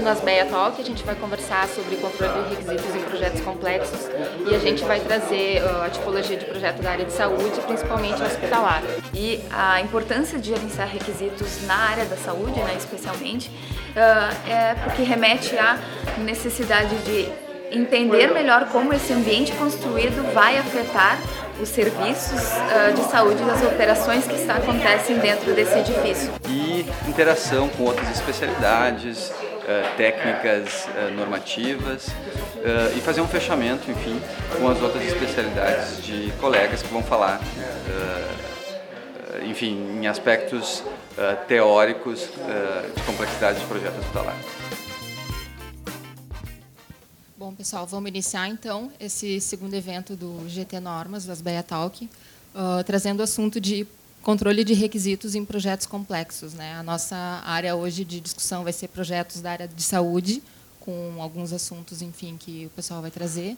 nas Beia Talk, a gente vai conversar sobre controle de requisitos em projetos complexos e a gente vai trazer uh, a tipologia de projeto da área de saúde, principalmente hospitalar. E a importância de gerenciar requisitos na área da saúde, né, especialmente, uh, é porque remete à necessidade de entender melhor como esse ambiente construído vai afetar os serviços uh, de saúde e as operações que acontecem dentro desse edifício. E interação com outras especialidades, uh, técnicas uh, normativas e fazer um fechamento, enfim, com as outras especialidades de colegas que vão falar, enfim, em aspectos teóricos de complexidade de projeto hospitalar. Bom, pessoal, vamos iniciar então esse segundo evento do GT Normas, das Beia Talk, uh, trazendo o assunto de controle de requisitos em projetos complexos. Né? A nossa área hoje de discussão vai ser projetos da área de saúde, com alguns assuntos, enfim, que o pessoal vai trazer.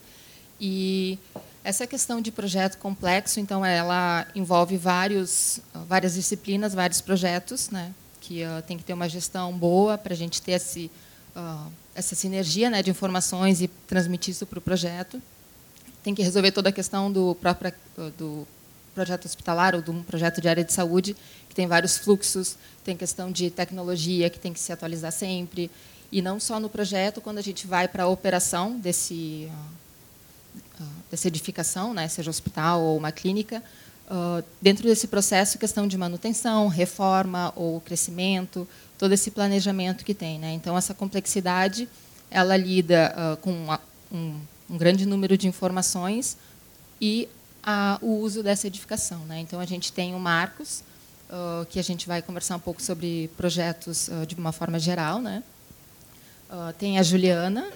E essa questão de projeto complexo, então, ela envolve vários, várias disciplinas, vários projetos, né? que uh, tem que ter uma gestão boa para a gente ter esse uh, essa sinergia né, de informações e transmitir isso para o projeto. Tem que resolver toda a questão do próprio do projeto hospitalar ou do projeto de área de saúde, que tem vários fluxos, tem questão de tecnologia que tem que se atualizar sempre, e não só no projeto, quando a gente vai para a operação desse, uh, dessa edificação, né, seja hospital ou uma clínica, uh, dentro desse processo, questão de manutenção, reforma ou crescimento, todo esse planejamento que tem. Né? Então, essa complexidade, ela lida com um, um, grande número de informações e a, o uso dessa edificação. Né? Então, a gente tem o Marcos, uh, que a gente vai conversar um pouco sobre projetos uh, de uma forma geral. Né? tem a Juliana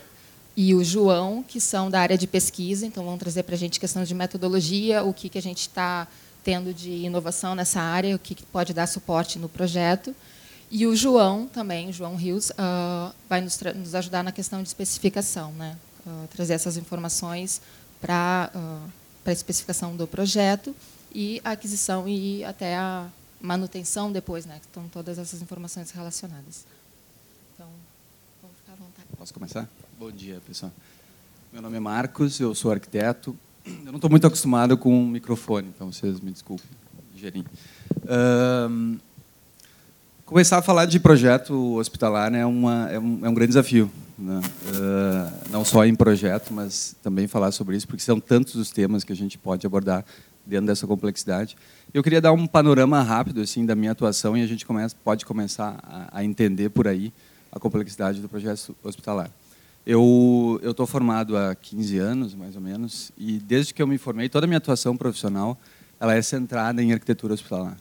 e o João, que são da área de pesquisa, então vão trazer para a gente questões de metodologia, o que, que a gente está tendo de inovação nessa área, o que, que pode dar suporte no projeto. E o João também, João Rios, uh, vai nos, nos, ajudar na questão de especificação, né? Uh, trazer essas informações para uh, a especificação do projeto e a aquisição e até a manutenção depois, né? Que estão todas essas informações relacionadas. Então, vamos ficar à vontade. Posso começar? Bom dia, pessoal. Meu nome é Marcos, eu sou arquiteto. Eu não estou muito acostumado com um microfone, então vocês me desculpem, Gerinho. Começar a falar de projeto hospitalar né, é, uma, é, um, é um grande desafio. Né? Uh, não só em projeto, mas também falar sobre isso, porque são tantos os temas que a gente pode abordar dentro dessa complexidade. Eu queria dar um panorama rápido assim da minha atuação e a gente começa, pode começar a, a entender por aí a complexidade do projeto hospitalar. Eu estou formado há 15 anos, mais ou menos, e desde que eu me formei, toda a minha atuação profissional ela é centrada em arquitetura hospitalar.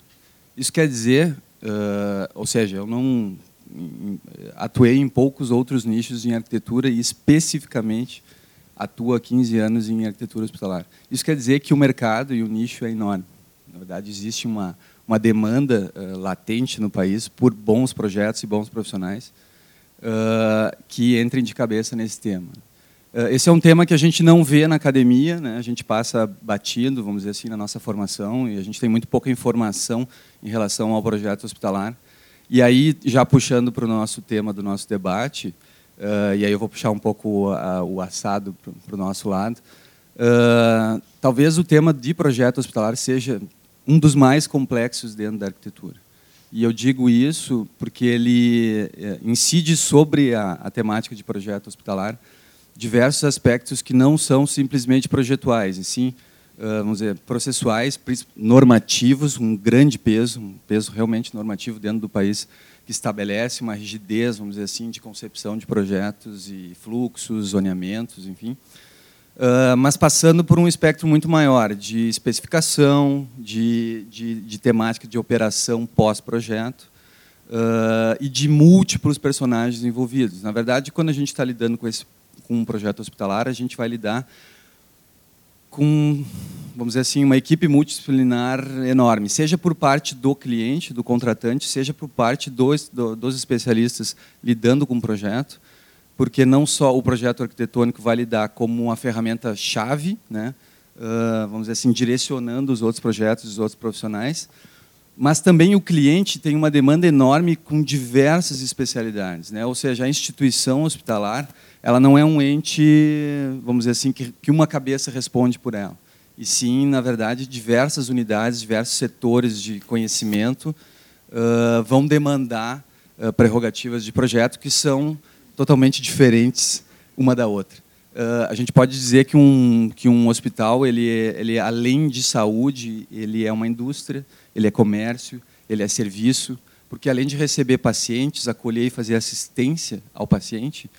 Isso quer dizer Uh, ou seja, eu não atuei em poucos outros nichos em arquitetura e especificamente atuo há 15 anos em arquitetura hospitalar. Isso quer dizer que o mercado e o nicho é enorme. Na verdade, existe uma, uma demanda uh, latente no país por bons projetos e bons profissionais uh, que entrem de cabeça nesse tema. Esse é um tema que a gente não vê na academia, né? a gente passa batido, vamos dizer assim, na nossa formação, e a gente tem muito pouca informação em relação ao projeto hospitalar. E aí, já puxando para o nosso tema do nosso debate, uh, e aí eu vou puxar um pouco o assado para o nosso lado, uh, talvez o tema de projeto hospitalar seja um dos mais complexos dentro da arquitetura. E eu digo isso porque ele eh, incide sobre a, a temática de projeto hospitalar, diversos aspectos que não são simplesmente projetuais, e sim, vamos dizer, processuais, normativos, um grande peso, um peso realmente normativo dentro do país que estabelece uma rigidez, vamos dizer assim, de concepção de projetos e fluxos, zoneamentos, enfim. mas passando por um espectro muito maior de especificação, de, de, de temática de operação pós-projeto, Uh, e de múltiplos personagens envolvidos. Na verdade, quando a gente está lidando com esse com um projeto hospitalar, a gente vai lidar com, vamos dizer assim, uma equipe multidisciplinar enorme, seja por parte do cliente, do contratante, seja por parte dos, dos especialistas lidando com o projeto, porque não só o projeto arquitetônico vai lidar como uma ferramenta-chave, né, uh, vamos dizer assim, direcionando os outros projetos, os outros profissionais, mas também o cliente tem uma demanda enorme com diversas especialidades, né? Ou seja, a instituição hospitalar, ela não é um ente, vamos dizer assim, que, que uma cabeça responde por ela, e sim, na verdade, diversas unidades, diversos setores de conhecimento uh, vão demandar uh, prerrogativas de projeto que são totalmente diferentes uma da outra. Uh, a gente pode dizer que um que um hospital ele ele além de saúde ele é uma indústria ele é comércio, ele é serviço, porque além de receber pacientes, acolher e fazer assistência ao paciente,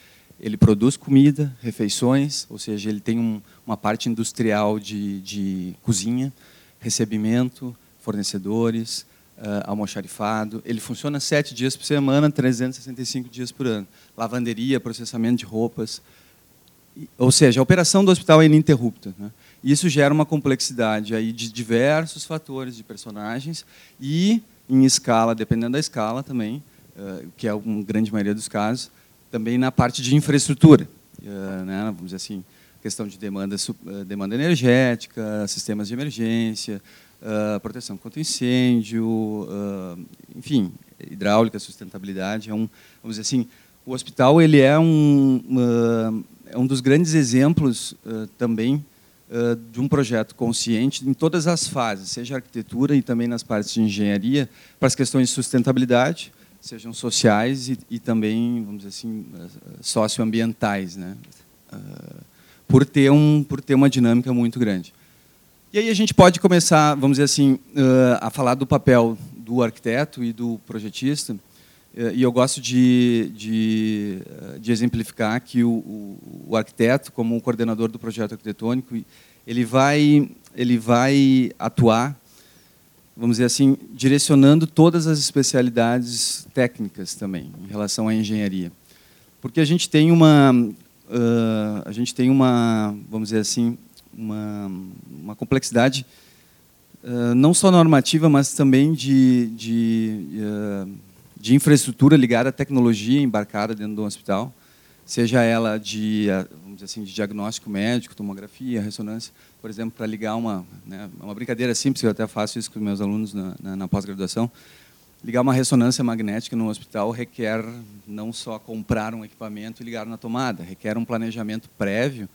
ele produz comida, refeições, ou seja, ele tem um, uma parte industrial de, de cozinha, recebimento, fornecedores, uh, almoxarifado. Ele funciona sete dias por semana, 365 dias por ano. Lavanderia, processamento de roupas. Ou seja, a operação do hospital é ininterrupta. Né? Isso gera uma complexidade aí de diversos fatores de personagens e, em escala, dependendo da escala também, eh, que é a grande maioria dos casos, também na parte de infraestrutura. Eh, né, vamos dizer assim, questão de demanda, eh, demanda energética, sistemas de emergência, proteção contra incêndio, enfim, hidráulica, sustentabilidade. É um, vamos dizer assim, o hospital ele é um, é um dos grandes exemplos também de um projeto consciente em todas as fases, seja arquitetura e também nas partes de engenharia, para as questões de sustentabilidade, sejam sociais e, e também, vamos dizer assim, socioambientais, né? por ter um por ter uma dinâmica muito grande. E aí a gente pode começar, vamos dizer assim, a falar do papel do arquiteto e do projetista. E eu gosto de, de, de exemplificar que o, o, arquiteto, como coordenador do projeto arquitetônico, ele vai, ele vai atuar, vamos dizer assim, direcionando todas as especialidades técnicas também, em relação à engenharia. Porque a gente tem uma, uh, a gente tem uma, vamos dizer assim, uma, uma complexidade uh, não só normativa, mas também de, de uh, de infraestrutura ligada à tecnologia embarcada dentro do hospital, seja ela de, vamos dizer assim, de diagnóstico médico, tomografia, ressonância, por exemplo, para ligar uma, né, uma brincadeira simples, eu até faço isso com meus alunos na, na, na pós-graduação, ligar uma ressonância magnética no hospital requer não só comprar um equipamento e ligar na tomada, requer um planejamento prévio,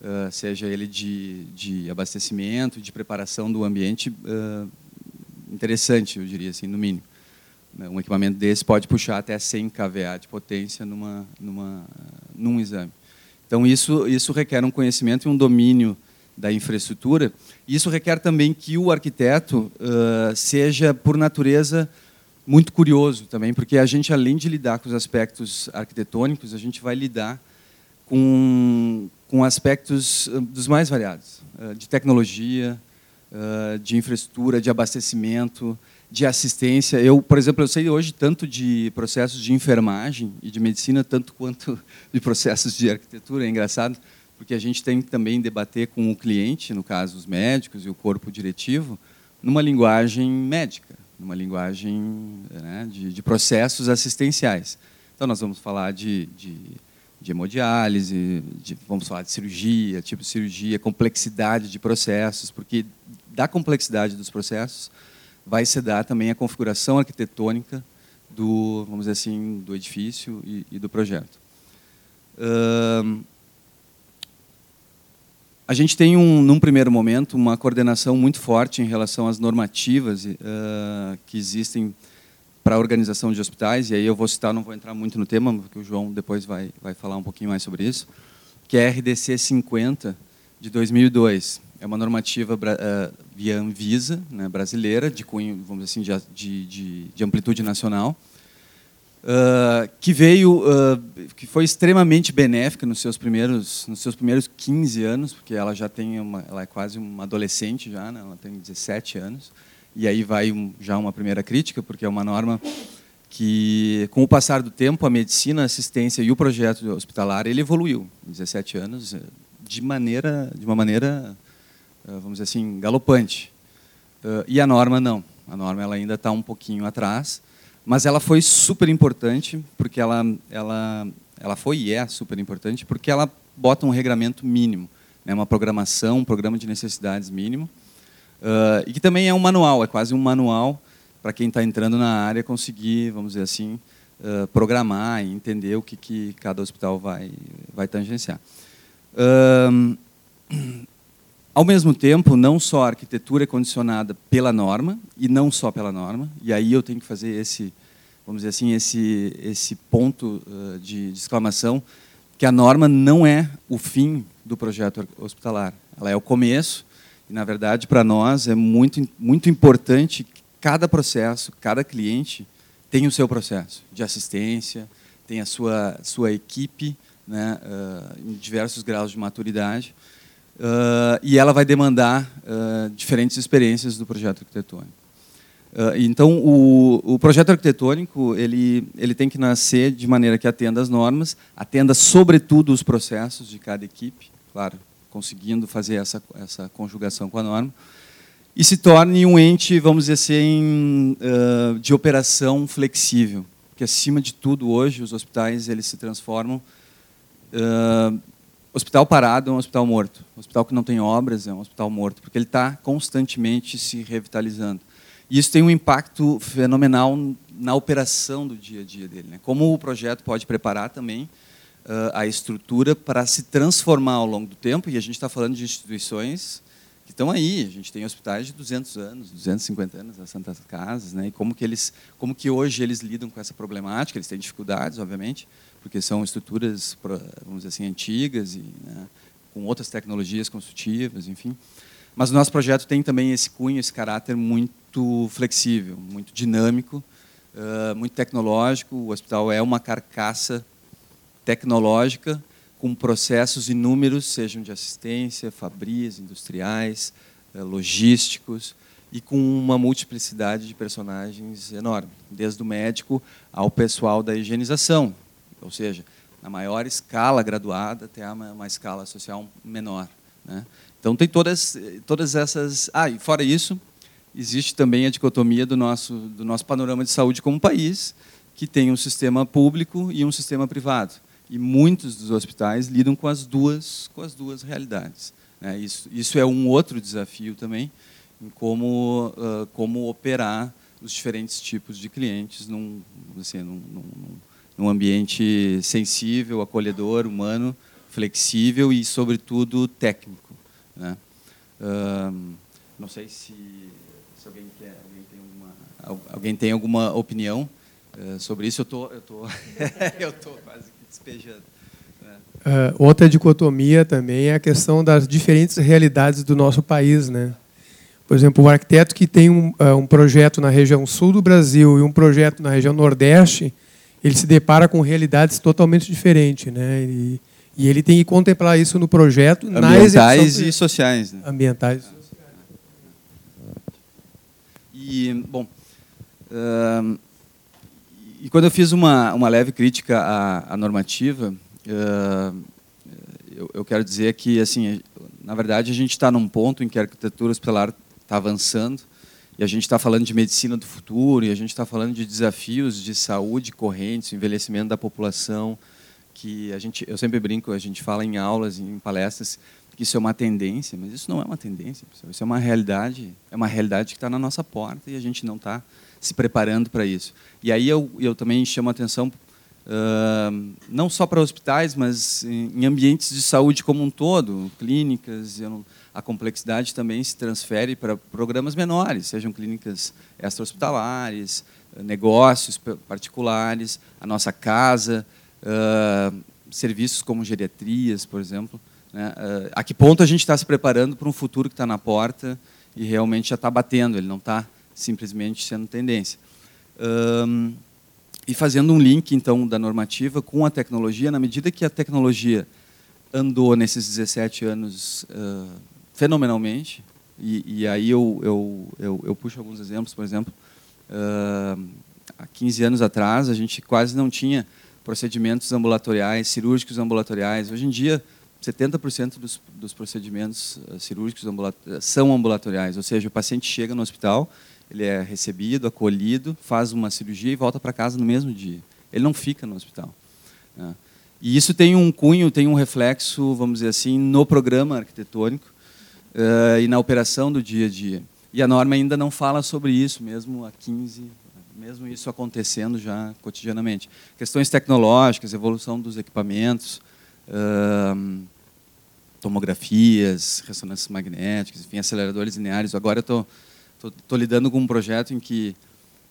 uh, seja ele de, de abastecimento, de preparação do ambiente, uh, interessante, eu diria assim, no mínimo. Né, um equipamento desse pode puxar até 100 kVA de potência numa, numa, num exame. Então, isso, isso requer um conhecimento e um domínio da infraestrutura. Isso requer também que o arquiteto uh, seja, por natureza, muito curioso também, porque a gente, além de lidar com os aspectos arquitetônicos, a gente vai lidar com, com aspectos dos mais variados, uh, de tecnologia, uh, de infraestrutura, de abastecimento, de assistência. Eu, por exemplo, eu sei hoje tanto de processos de enfermagem e de medicina, tanto quanto de processos de arquitetura. É engraçado, porque a gente tem que também debater com o cliente, no caso os médicos e o corpo diretivo, numa linguagem médica, numa linguagem né, de, de, processos assistenciais. Então, nós vamos falar de, de, de hemodiálise, de, vamos falar de cirurgia, tipo de cirurgia, complexidade de processos, porque da complexidade dos processos vai se dar também a configuração arquitetônica do, vamos dizer assim, do edifício e, e do projeto. Uh, a gente tem, um, num primeiro momento, uma coordenação muito forte em relação às normativas uh, que existem para a organização de hospitais, e aí eu vou citar, não vou entrar muito no tema, porque o João depois vai, vai falar um pouquinho mais sobre isso, que é a RDC 50, de 2002 é uma normativa uh, via Anvisa, né, brasileira, de cunho, vamos dizer assim, de, de, de amplitude nacional, uh, que veio, uh, que foi extremamente benéfica nos seus primeiros, nos seus primeiros 15 anos, porque ela já tem uma, ela é quase uma adolescente já, né, ela tem 17 anos, e aí vai um, já uma primeira crítica, porque é uma norma que, com o passar do tempo, a medicina, a assistência e o projeto hospitalar ele evoluiu, em 17 anos, de maneira, de uma maneira eh, vamos dizer assim, galopante. Eh, e a norma não. A norma ela ainda está um pouquinho atrás, mas ela foi super importante porque ela, ela, ela foi e é super importante porque ela bota um regramento mínimo, né, uma programação, um programa de necessidades mínimo, uh, e que também é um manual, é quase um manual para quem está entrando na área conseguir, vamos dizer assim, uh, programar e entender o que, que cada hospital vai, vai tangenciar. Uh, ao mesmo tempo, não só a arquitetura é condicionada pela norma, e não só pela norma, e aí eu tenho que fazer esse, vamos dizer assim, esse, esse ponto uh, de, de exclamação, que a norma não é o fim do projeto hospitalar, ela é o começo, e na verdade para nós é muito, muito importante que cada processo, cada cliente tem o seu processo de assistência, tem a sua, sua equipe né, uh, em diversos graus de maturidade, uh, e ela vai demandar uh, diferentes experiências do projeto arquitetônico. Então, o, o, projeto arquitetônico ele, ele tem que nascer de maneira que atenda as normas, atenda sobretudo os processos de cada equipe, claro, conseguindo fazer essa, essa conjugação com a norma, e se torne um ente, vamos dizer assim, uh, de operação flexível. Porque, acima de tudo, hoje, os hospitais eles se transformam... Uh, hospital parado é um hospital morto. hospital que não tem obras é um hospital morto, porque ele está constantemente se revitalizando. E isso tem um impacto fenomenal na operação do dia a dia dele. Né? Como o projeto pode preparar também uh, a estrutura para se transformar ao longo do tempo, e a gente está falando de instituições que estão aí. A gente tem hospitais de 200 anos, 250 anos, as Santas Casas, né? E como que eles, como que hoje eles lidam com essa problemática? Eles têm dificuldades, obviamente, porque são estruturas, vamos dizer assim, antigas e né, com outras tecnologias construtivas, enfim. Mas o nosso projeto tem também esse cunho, esse caráter muito flexível, muito dinâmico, uh, muito tecnológico. O hospital é uma carcaça tecnológica com processos inúmeros, sejam de assistência, fabris, industriais, eh, logísticos, e com uma multiplicidade de personagens enorme, desde o médico ao pessoal da higienização, ou seja, na maior escala graduada até uma, escala social menor. Né? Então tem todas, todas essas. Ah, e fora isso, existe também a dicotomia do nosso, do nosso panorama de saúde como país, que tem um sistema público e um sistema privado e muitos dos hospitais lidam com as duas, com as duas realidades. Né? Isso, isso é um outro desafio também, em como, como operar os diferentes tipos de clientes num, assim, num, num, num ambiente sensível, acolhedor, humano, flexível e, sobretudo, técnico. Né? Não sei se, se alguém, quer, alguém, tem uma, alguém tem alguma opinião uh, sobre isso. Eu tô, eu tô, eu tô quase despejando. Uh, outra dicotomia também é a questão das diferentes realidades do nosso país, né? Por exemplo, o arquiteto que tem um, uh, um, projeto na região sul do Brasil e um projeto na região nordeste, ele se depara com realidades totalmente diferentes, né? E, e ele tem que contemplar isso no projeto, ambientais e sociais. Né? Ambientais. E bom, uh, e quando eu fiz uma, uma leve crítica à, à normativa, uh, eu, eu, quero dizer que, assim, na verdade, a gente está num ponto em que a arquitetura hospitalar está avançando e a gente está falando de medicina do futuro e a gente está falando de desafios de saúde correntes, envelhecimento da população, que a gente, eu sempre brinco, a gente fala em aulas, em palestras, que isso é uma tendência, mas isso não é uma tendência, pessoal. isso é uma realidade, é uma realidade que está na nossa porta e a gente não está se preparando para isso. E aí eu, eu também chamo a atenção uh, não só para hospitais, mas em, ambientes de saúde como um todo, clínicas, a complexidade também se transfere para programas menores, sejam clínicas extra-hospitalares, negócios particulares, a nossa casa, uh, serviços como geriatrias, por exemplo. Né? Uh, a que ponto a gente está se preparando para um futuro que está na porta e realmente já está batendo, ele não está simplesmente sendo tendência. Um, e fazendo um link, então, da normativa com a tecnologia, na medida que a tecnologia andou nesses 17 anos uh, fenomenalmente, e, e, aí eu, eu, eu, eu, puxo alguns exemplos, por exemplo, uh, há 15 anos atrás a gente quase não tinha procedimentos ambulatoriais, cirúrgicos ambulatoriais. Hoje em dia, 70% dos, dos procedimentos cirúrgicos são ambulatoriais, ou seja, o paciente chega no hospital ele é recebido, acolhido, faz uma cirurgia e volta para casa no mesmo dia. Ele não fica no hospital. Né? E isso tem um cunho, tem um reflexo, vamos dizer assim, no programa arquitetônico uh, e na operação do dia a dia. E a norma ainda não fala sobre isso, mesmo há 15, mesmo isso acontecendo já cotidianamente. Questões tecnológicas, evolução dos equipamentos, tomografias, ressonâncias magnéticas, enfim, aceleradores lineares. Agora eu estou lidando com um projeto em que,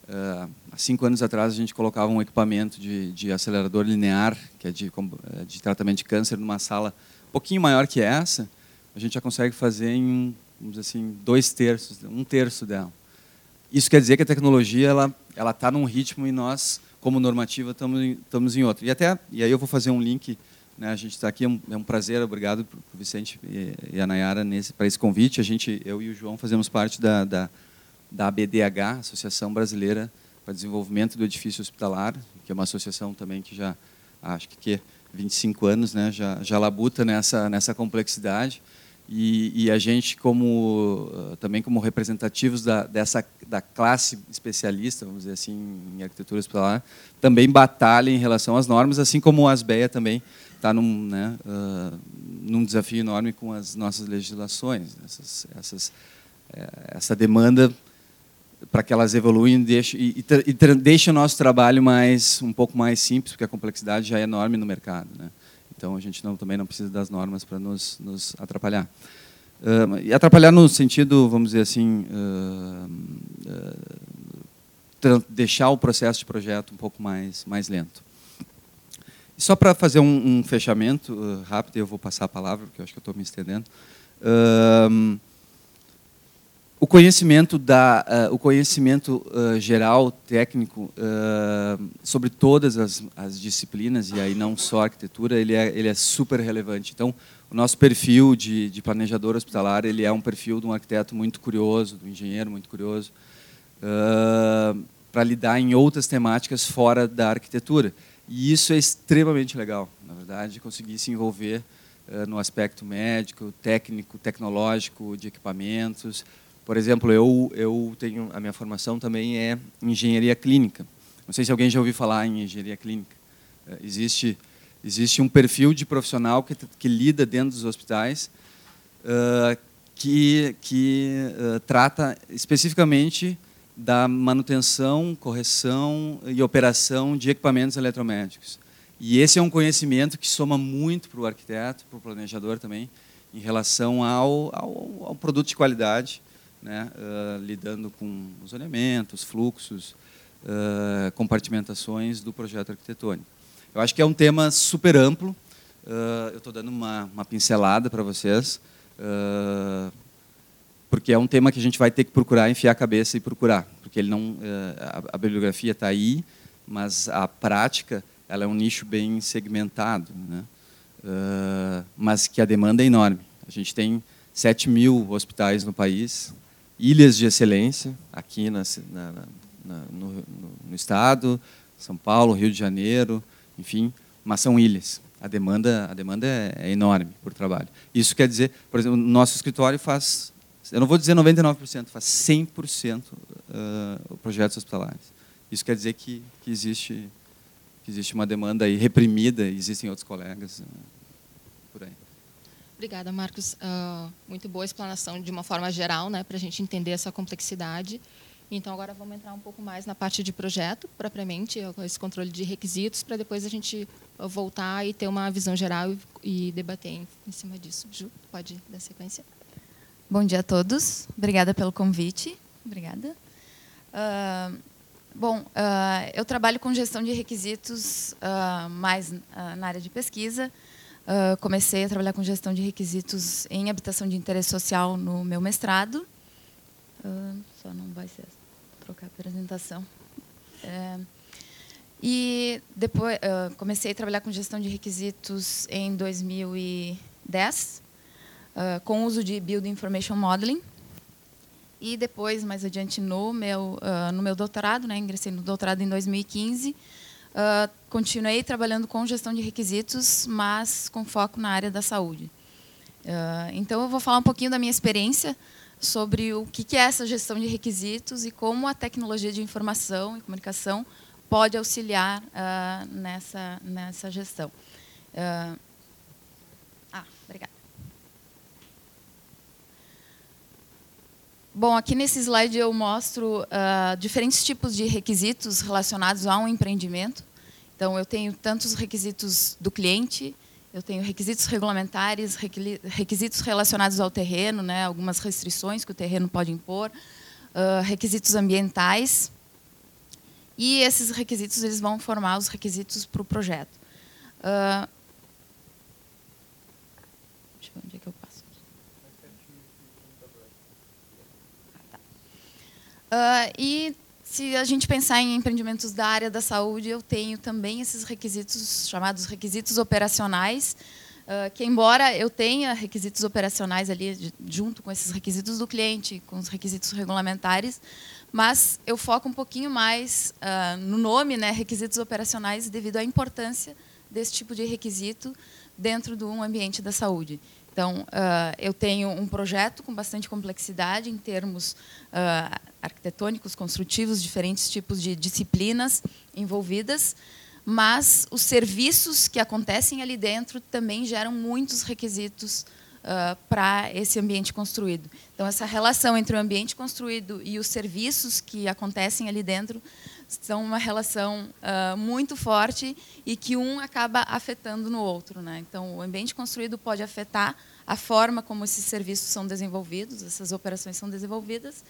uh, há cinco anos atrás, a gente colocava um equipamento de, de acelerador linear, que é de, eh, de, tratamento de câncer, numa sala um pouquinho maior que essa, a gente já consegue fazer em, vamos assim, dois terços, um terço dela. Isso quer dizer que a tecnologia ela ela está num ritmo e nós, como normativa, estamos em outro. E até e aí eu vou fazer um link né, a gente está aqui, é um, é um, prazer, obrigado para o Vicente e, e a Nayara para esse convite. A gente, eu e o João fazemos parte da, da, da ABDH, Associação Brasileira para Desenvolvimento do Edifício Hospitalar, que é uma associação também que já, acho que 25 anos, né, já, já labuta nessa, nessa complexidade. E, e, a gente como também como representativos da, dessa da classe especialista vamos dizer assim em arquitetura hospitalar também batalha em relação às normas assim como a Asbeia também está num, né, uh, num desafio enorme com as nossas legislações. Essas, essas, é, essa demanda para que elas evoluem deixe, e, e, e deixe o nosso trabalho mais um pouco mais simples, porque a complexidade já é enorme no mercado. Né? Então, a gente não, também não precisa das normas para nos, nos atrapalhar. E atrapalhar no sentido, vamos dizer assim, uh, deixar o processo de projeto um pouco mais, mais lento. Só para fazer um, um fechamento uh, rápido, eu vou passar a palavra, porque eu acho que eu estou me estendendo. O conhecimento da uh, o conhecimento uh, geral técnico uh, sobre todas as, as, disciplinas e aí não só arquitetura ele é ele é super relevante então o nosso perfil de, de planejador hospitalar ele é um perfil de um arquiteto muito curioso de um engenheiro muito curioso para lidar em outras temáticas fora da arquitetura e isso é extremamente legal, na verdade, conseguir se envolver uh, no aspecto médico, técnico, tecnológico, de equipamentos. Por exemplo, eu, eu tenho a minha formação também é engenharia clínica. Não sei se alguém já ouviu falar em engenharia clínica. Uh, existe existe um perfil de profissional que, que lida dentro dos hospitais uh, que, que trata especificamente da manutenção, correção e operação de equipamentos eletromédicos. E esse é um conhecimento que soma muito para o arquiteto, para o planejador também, em relação ao, ao, ao produto de qualidade, né, uh, lidando com os elementos, fluxos, uh, compartimentações do projeto arquitetônico. Eu acho que é um tema super amplo. Uh, eu estou dando uma, uma pincelada para vocês porque é um tema que a gente vai ter que procurar enfiar a cabeça e procurar, porque ele não eh, a, bibliografia está aí, mas a prática ela é um nicho bem segmentado, né? Uh, mas que a demanda é enorme. A gente tem 7 mil hospitais no país, ilhas de excelência aqui na, na, na, no, no, estado, São Paulo, Rio de Janeiro, enfim, mas são ilhas. A demanda, a demanda é, é enorme por trabalho. Isso quer dizer, por exemplo, o nosso escritório faz eu não vou dizer 99%, faz 100% uh, projetos hospitalares. Isso quer dizer que, que, existe, que existe uma demanda aí reprimida, existem outros colegas uh, por aí. Obrigada, Marcos. Uh, muito boa explanação de uma forma geral, né, para a gente entender essa complexidade. Então, agora vamos entrar um pouco mais na parte de projeto, propriamente, esse controle de requisitos, para depois a gente voltar e ter uma visão geral e, debater em, em cima disso. Ju, pode dar sequência? Bom dia a todos. Obrigada pelo convite. Obrigada. Uh, bom, uh, eu trabalho com gestão de requisitos uh, mais na área de pesquisa. comecei a trabalhar com gestão de requisitos em habitação de interesse social no meu mestrado. só não vai ser trocar a apresentação. É, e depois comecei a trabalhar com gestão de requisitos em 2010 uh, com uso de Build Information Modeling. E depois, mais adiante, no meu, uh, no meu doutorado, né, ingressei no doutorado em 2015, uh, continuei trabalhando com gestão de requisitos, mas com foco na área da saúde. então, eu vou falar um pouquinho da minha experiência sobre o que é essa gestão de requisitos e como a tecnologia de informação e comunicação pode auxiliar nessa, nessa gestão. ah, obrigada. Bom, aqui nesse slide eu mostro uh, diferentes tipos de requisitos relacionados a um empreendimento. Então, eu tenho tantos requisitos do cliente, eu tenho requisitos regulamentares, requisitos relacionados ao terreno, né, algumas restrições que o terreno pode impor, uh, requisitos ambientais. E esses requisitos eles vão formar os requisitos para o projeto. Uh, deixa eu ver onde é que eu passo. Uh, e se a gente pensar em empreendimentos da área da saúde, eu tenho também esses requisitos chamados requisitos operacionais, uh, que embora eu tenha requisitos operacionais ali junto com esses requisitos do cliente, com os requisitos regulamentares, mas eu foco um pouquinho mais uh, no nome, né, requisitos operacionais, devido à importância desse tipo de requisito dentro de um ambiente da saúde. Então, uh, eu tenho um projeto com bastante complexidade em termos uh, arquitetônicos, construtivos, diferentes tipos de disciplinas envolvidas, mas os serviços que acontecem ali dentro também geram muitos requisitos uh, para esse ambiente construído. Então, essa relação entre o ambiente construído e os serviços que acontecem ali dentro são uma relação uh, muito forte e que um acaba afetando no outro. Né? Então, o ambiente construído pode afetar a forma como esses serviços são desenvolvidos, essas operações são desenvolvidas,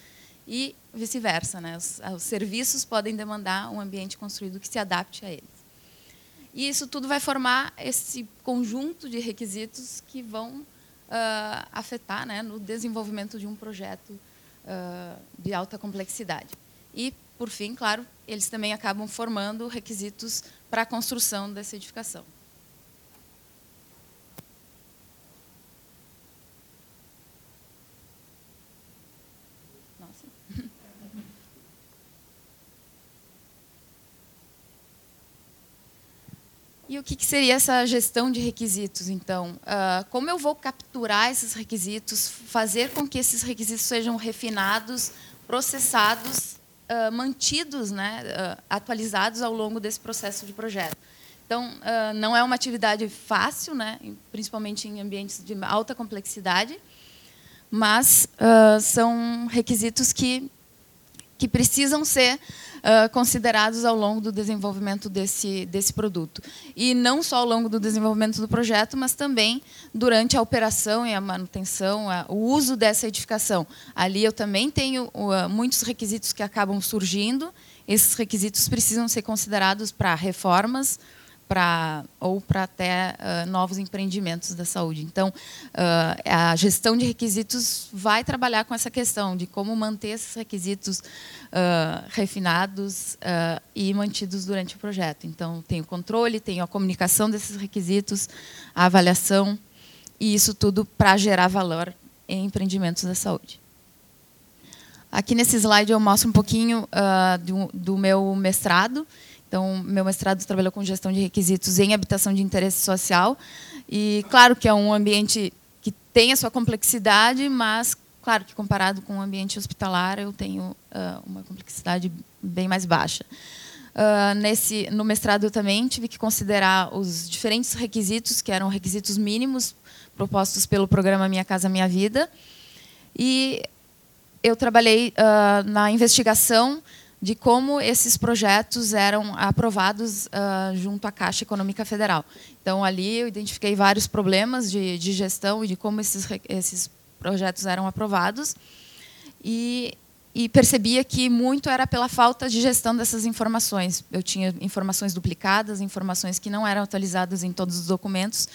e vice-versa. Né? Os, os serviços podem demandar um ambiente construído que se adapte a eles. E isso tudo vai formar esse conjunto de requisitos que vão uh, afetar né, no desenvolvimento de um projeto uh, de alta complexidade. E, por fim, claro, eles também acabam formando requisitos para a construção dessa edificação. E o que, que seria essa gestão de requisitos, então? Uh, como eu vou capturar esses requisitos, fazer com que esses requisitos sejam refinados, processados, uh, mantidos, né, uh, atualizados ao longo desse processo de projeto? Então, não é uma atividade fácil, né, principalmente em ambientes de alta complexidade, mas são requisitos que, que precisam ser uh, considerados ao longo do desenvolvimento desse, desse produto. E não só ao longo do desenvolvimento do projeto, mas também durante a operação e a manutenção, a, o uso dessa edificação. Ali eu também tenho uh, muitos requisitos que acabam surgindo. Esses requisitos precisam ser considerados para reformas, para ou para até uh, novos empreendimentos da saúde. Então, uh, a gestão de requisitos vai trabalhar com essa questão de como manter esses requisitos uh, refinados e mantidos durante o projeto. Então, tem o controle, tem a comunicação desses requisitos, a avaliação e isso tudo para gerar valor em empreendimentos da saúde. Aqui nesse slide eu mostro um pouquinho do, do meu mestrado. Então, meu mestrado trabalhou com gestão de requisitos em habitação de interesse social. E, claro que é um ambiente que tem a sua complexidade, mas, claro que comparado com o ambiente hospitalar, eu tenho uh, uma complexidade bem mais baixa. Uh, nesse, no mestrado, eu também tive que considerar os diferentes requisitos, que eram requisitos mínimos propostos pelo programa Minha Casa Minha Vida. E eu trabalhei uh, na investigação de como esses projetos eram aprovados uh, junto à Caixa Econômica Federal. Então, ali eu identifiquei vários problemas de, de gestão e de como esses, esses projetos eram aprovados. E, e percebia que muito era pela falta de gestão dessas informações. Eu tinha informações duplicadas, informações que não eram atualizadas em todos os documentos,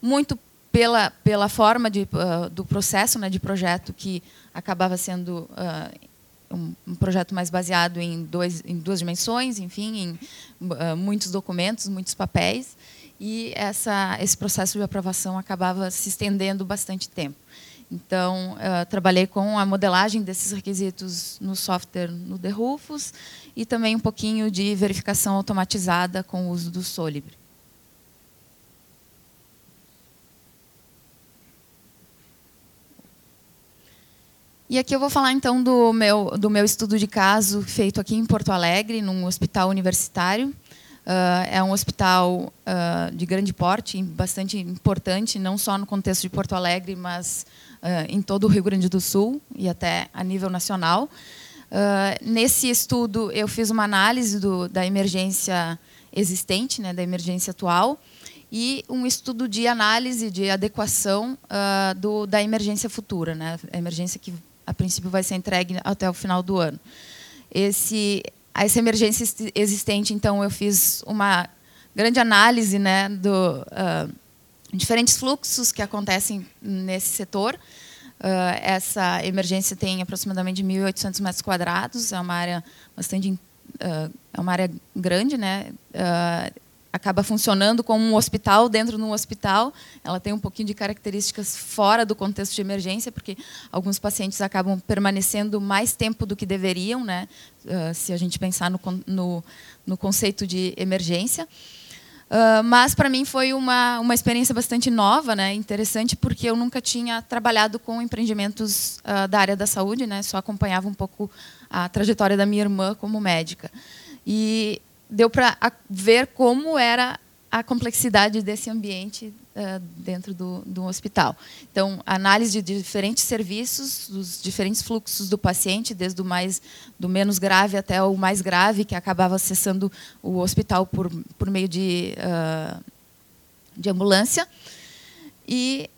muito pela, pela forma de, uh, do processo né, de projeto que acabava sendo uh, um, um, projeto mais baseado em, dois, em duas dimensões, enfim, em uh, muitos documentos, muitos papéis, e essa, esse processo de aprovação acabava se estendendo bastante tempo. Então, uh, trabalhei com a modelagem desses requisitos no software no The Rufus e também um pouquinho de verificação automatizada com o uso do Solibri. E aqui eu vou falar então do meu, do meu estudo de caso feito aqui em Porto Alegre, num hospital universitário. é um hospital de grande porte, bastante importante, não só no contexto de Porto Alegre, mas em todo o Rio Grande do Sul e até a nível nacional. nesse estudo, eu fiz uma análise do, da emergência existente, né, da emergência atual, e um estudo de análise de adequação uh, do, da emergência futura, né? a emergência que a princípio vai ser entregue até o final do ano. Esse, essa emergência existente, então, eu fiz uma grande análise né, do uh, diferentes fluxos que acontecem nesse setor. Uh, essa emergência tem aproximadamente 1.800 metros quadrados, é uma área bastante uh, é uma área grande, né? Uh, acaba funcionando como um hospital dentro de um hospital. Ela tem um pouquinho de características fora do contexto de emergência, porque alguns pacientes acabam permanecendo mais tempo do que deveriam, né? Uh, se a gente pensar no, no, no conceito de emergência. Uh, mas para mim foi uma, uma experiência bastante nova, né, interessante, porque eu nunca tinha trabalhado com empreendimentos uh, da área da saúde, né, só acompanhava um pouco a trajetória da minha irmã como médica. E deu para ver como era a complexidade desse ambiente uh, dentro do, do hospital. Então, análise de diferentes serviços, dos diferentes fluxos do paciente, desde o mais do menos grave até o mais grave, que acabava acessando o hospital por, por meio de, uh, de ambulância. E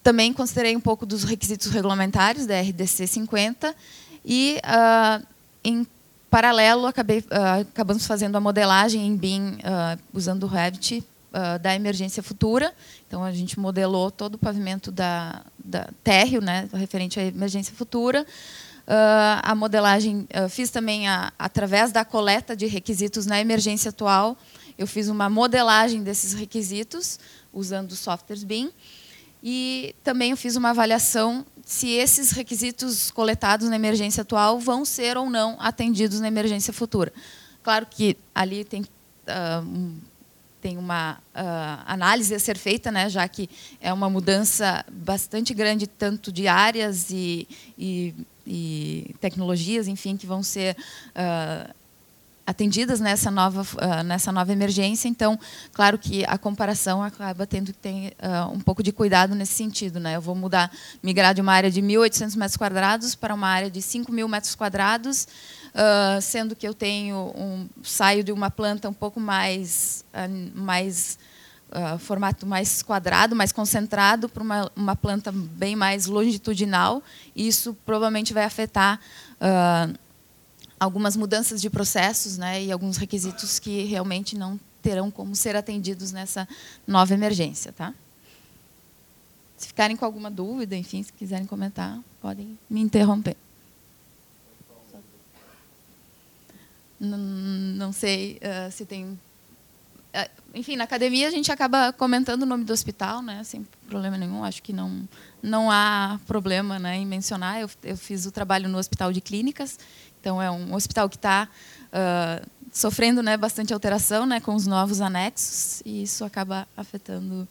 também considerei um pouco dos requisitos regulamentares da RDC 50 e, uh, em paralelo, acabei, uh, acabamos fazendo a modelagem em BIM uh, usando o Revit uh, da emergência futura. Então, a gente modelou todo o pavimento da, da térreo, né, referente à emergência futura. a modelagem fiz também a, através da coleta de requisitos na emergência atual. Eu fiz uma modelagem desses requisitos usando softwares BIM. E também eu fiz uma avaliação se esses requisitos coletados na emergência atual vão ser ou não atendidos na emergência futura. Claro que ali tem, uh, tem uma uh, análise a ser feita, né, já que é uma mudança bastante grande, tanto de áreas e, e, e tecnologias, enfim, que vão ser uh, atendidas nessa nova, uh, nessa nova emergência. Então, claro que a comparação acaba tendo que ter uh, um pouco de cuidado nesse sentido. Né? Eu vou mudar, migrar de uma área de 1.800 metros quadrados para uma área de 5.000 metros quadrados, uh, sendo que eu tenho um, saio de uma planta um pouco mais, mais formato mais quadrado, mais concentrado, para uma, uma planta bem mais longitudinal. Isso provavelmente vai afetar algumas mudanças de processos né, e alguns requisitos que realmente não terão como ser atendidos nessa nova emergência. Tá? Se ficarem com alguma dúvida, enfim, se quiserem comentar, podem me interromper. Não, sei uh, se tem. Uh, enfim, na academia a gente acaba comentando o nome do hospital, né, sem problema nenhum. Acho que não, não há problema né, em mencionar. Eu, eu fiz o trabalho no Hospital de Clínicas então, é um hospital que está uh, sofrendo né, bastante alteração né, com os novos anexos, e isso acaba afetando.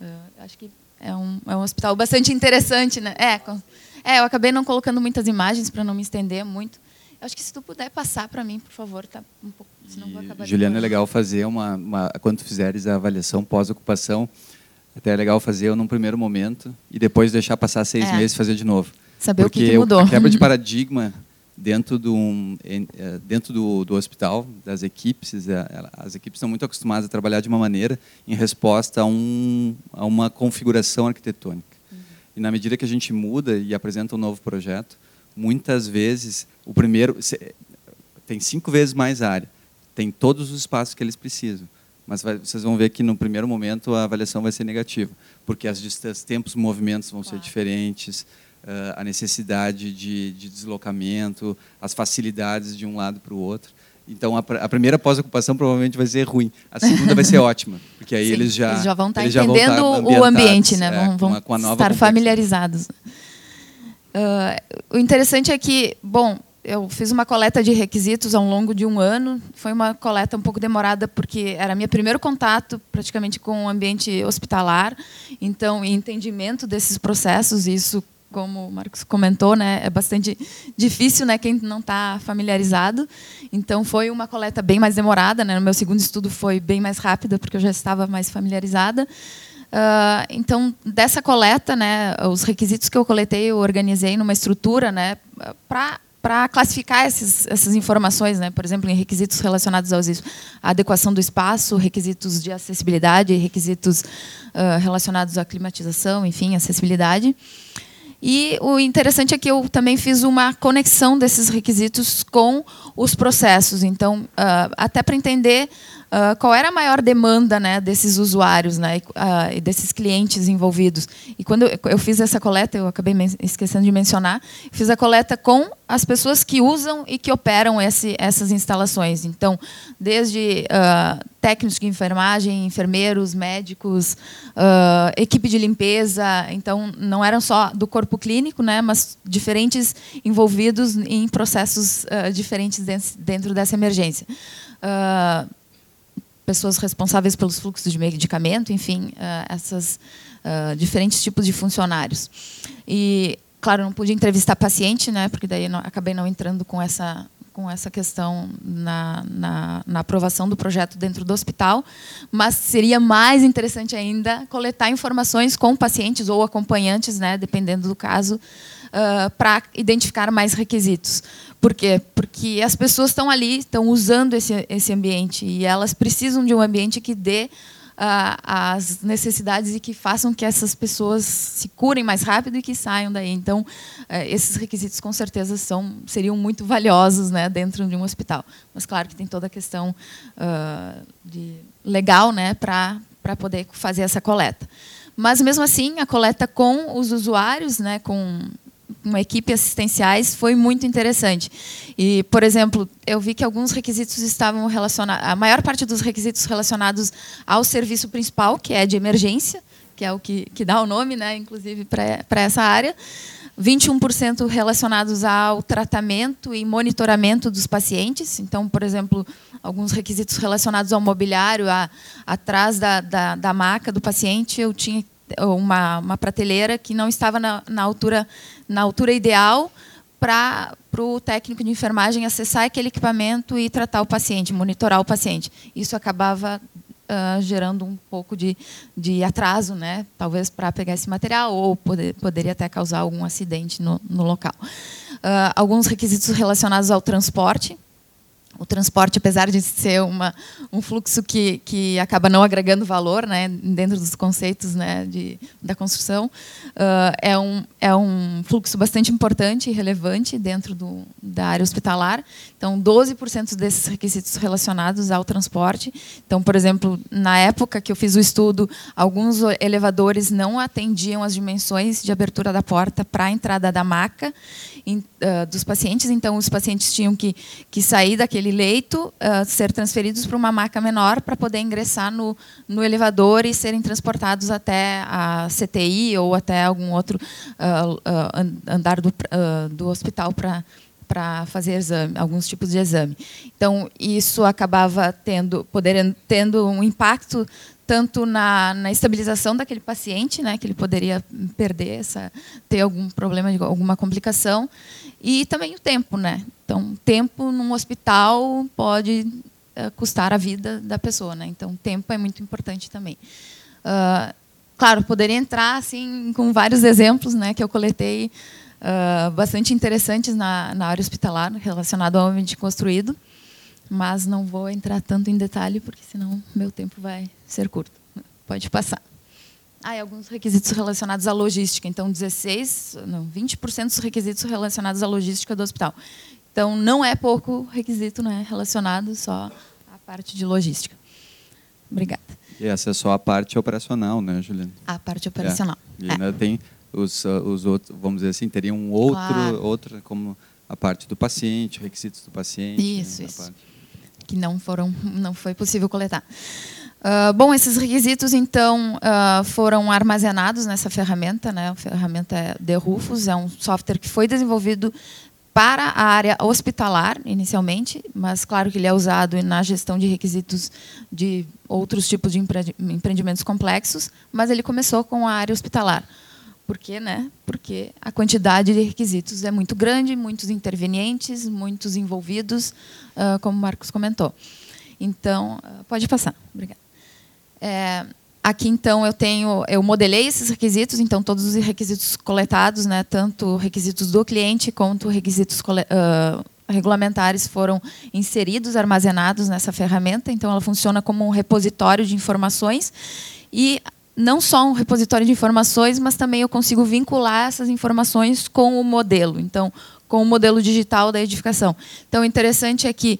Uh, acho que é um, é um hospital bastante interessante. Né? É, com, é, eu acabei não colocando muitas imagens para não me estender muito. Acho que se tu puder passar para mim, por favor, tá um pouco, senão vou acabar Juliana, é legal fazer uma, uma quando fizeres a avaliação pós-ocupação, até é legal fazer num primeiro momento e depois deixar passar seis é. meses e fazer de novo. Saber Porque o que, que mudou. a quebra de paradigma dentro do, eh, dentro do, do hospital, das equipes, eh, as equipes estão muito acostumadas a trabalhar de uma maneira em resposta a, um, a uma configuração arquitetônica. Uhum. E na medida que a gente muda e apresenta um novo projeto, muitas vezes o primeiro tem cinco vezes mais área, tem todos os espaços que eles precisam, mas vai, vocês vão ver que no primeiro momento a avaliação vai ser negativa, porque as distâncias, tempos, movimentos vão claro. ser diferentes, a necessidade de, de, deslocamento, as facilidades de um lado para o outro. Então, a, a primeira pós-ocupação provavelmente vai ser ruim. A segunda vai ser ótima, porque aí Sim, eles já eles já vão estar tá entendendo vão estar o ambiente, né? É, vão, com a, com a estar familiarizados. Uh, o interessante é que, bom, eu fiz uma coleta de requisitos ao longo de um ano. Foi uma coleta um pouco demorada, porque era meu primeiro contato praticamente com o ambiente hospitalar. Então, entendimento desses processos, isso como o Marcos comentou, né, é bastante difícil, né, quem não está familiarizado. Então foi uma coleta bem mais demorada, né. No meu segundo estudo foi bem mais rápida porque eu já estava mais familiarizada. Uh, então dessa coleta, né, os requisitos que eu coletei eu organizei numa estrutura, né, para para classificar esses, essas informações, né? por exemplo, em requisitos relacionados à adequação do espaço, requisitos de acessibilidade, requisitos uh, relacionados à climatização, enfim, acessibilidade. E o interessante é que eu também fiz uma conexão desses requisitos com os processos. Então, uh, até para entender uh, qual era a maior demanda né, desses usuários né, uh, e desses clientes envolvidos. E quando eu, eu fiz essa coleta, eu acabei esquecendo de mencionar, fiz a coleta com as pessoas que usam e que operam esse, essas instalações. Então, desde uh, técnicos de enfermagem, enfermeiros, médicos, uh, equipe de limpeza. Então, não eram só do corpo clínico, né, mas diferentes envolvidos em processos uh, diferentes dentro dessa emergência pessoas responsáveis pelos fluxos de medicamento, enfim, uh, essas uh, diferentes tipos de funcionários. E, claro, não pude entrevistar paciente, né, porque daí não, acabei não entrando com essa com essa questão na, na, na, aprovação do projeto dentro do hospital, mas seria mais interessante ainda coletar informações com pacientes ou acompanhantes, né, dependendo do caso, uh, para identificar mais requisitos. Por quê? Porque as pessoas estão ali, estão usando esse, esse ambiente e elas precisam de um ambiente que dê uh, as necessidades e que façam que essas pessoas se curem mais rápido e que saiam daí. Então, uh, esses requisitos com certeza são seriam muito valiosos, né, dentro de um hospital. Mas claro que tem toda a questão uh, de legal, né, para para poder fazer essa coleta. Mas mesmo assim, a coleta com os usuários, né, com uma equipe assistenciais foi muito interessante. E, por exemplo, eu vi que alguns requisitos estavam relacionados, a maior parte dos requisitos relacionados ao serviço principal, que é de emergência, que é o que, que dá o nome, né, inclusive, para essa área. 21% relacionados ao tratamento e monitoramento dos pacientes. Então, por exemplo, alguns requisitos relacionados ao mobiliário, atrás da, da, da maca do paciente, eu tinha uma, uma prateleira que não estava na, na altura, na altura ideal para o técnico de enfermagem acessar aquele equipamento e tratar o paciente, monitorar o paciente. Isso acabava uh, gerando um pouco de, de atraso, né? talvez para pegar esse material, ou poder, poderia até causar algum acidente no, no local. Uh, alguns requisitos relacionados ao transporte, o transporte, apesar de ser uma, um fluxo que, que acaba não agregando valor né, dentro dos conceitos né, de, da construção, uh, é, um, é um fluxo bastante importante e relevante dentro do, da área hospitalar. Então, 12% desses requisitos relacionados ao transporte. Então, por exemplo, na época que eu fiz o estudo, alguns elevadores não atendiam as dimensões de abertura da porta para a entrada da maca in, uh, dos pacientes, então os pacientes tinham que, que sair daquele leito, uh, ser transferidos para uma maca menor para poder ingressar no, no elevador e serem transportados até a CTI ou até algum outro uh, andar do, do hospital para para fazer exame, alguns tipos de exame. Então isso acabava tendo, poder, tendo um impacto tanto na, na, estabilização daquele paciente, né, que ele poderia perder, essa, ter algum problema, alguma complicação, e também o tempo, né. Então, tempo num hospital pode uh, custar a vida da pessoa, né. Então, tempo é muito importante também. Uh, claro, poderia entrar assim com vários exemplos, né, que eu coletei uh, bastante interessantes na, na área hospitalar relacionado ao ambiente construído mas não vou entrar tanto em detalhe, porque senão meu tempo vai ser curto. Pode passar. Ah, e alguns requisitos relacionados à logística. Então, 16, não, 20% dos requisitos relacionados à logística do hospital. Então, não é pouco requisito né, relacionado só à parte de logística. Obrigada. E essa é só a parte operacional, né, Juliana? A parte operacional. É. E ainda é. tem os, uh, os outros, vamos dizer assim, teria um outro, claro. outra como a parte do paciente, requisitos do paciente. Isso, né, isso. Parte que não foram, não foi possível coletar. Uh, bom, esses requisitos então uh, foram armazenados nessa ferramenta, né? A ferramenta é The Rufus, é um software que foi desenvolvido para a área hospitalar inicialmente, mas claro que ele é usado na gestão de requisitos de outros tipos de empreendimentos complexos, mas ele começou com a área hospitalar. Por quê? Né? Porque a quantidade de requisitos é muito grande, muitos intervenientes, muitos envolvidos, uh, como o Marcos comentou. Então, uh, pode passar. Obrigada. É, aqui, então, eu tenho, eu modelei esses requisitos, então todos os requisitos coletados, né, tanto requisitos do cliente quanto requisitos uh, regulamentares foram inseridos, armazenados nessa ferramenta. Então, ela funciona como um repositório de informações e não só um repositório de informações, mas também eu consigo vincular essas informações com o modelo, então, com o modelo digital da edificação. Então, o interessante é que,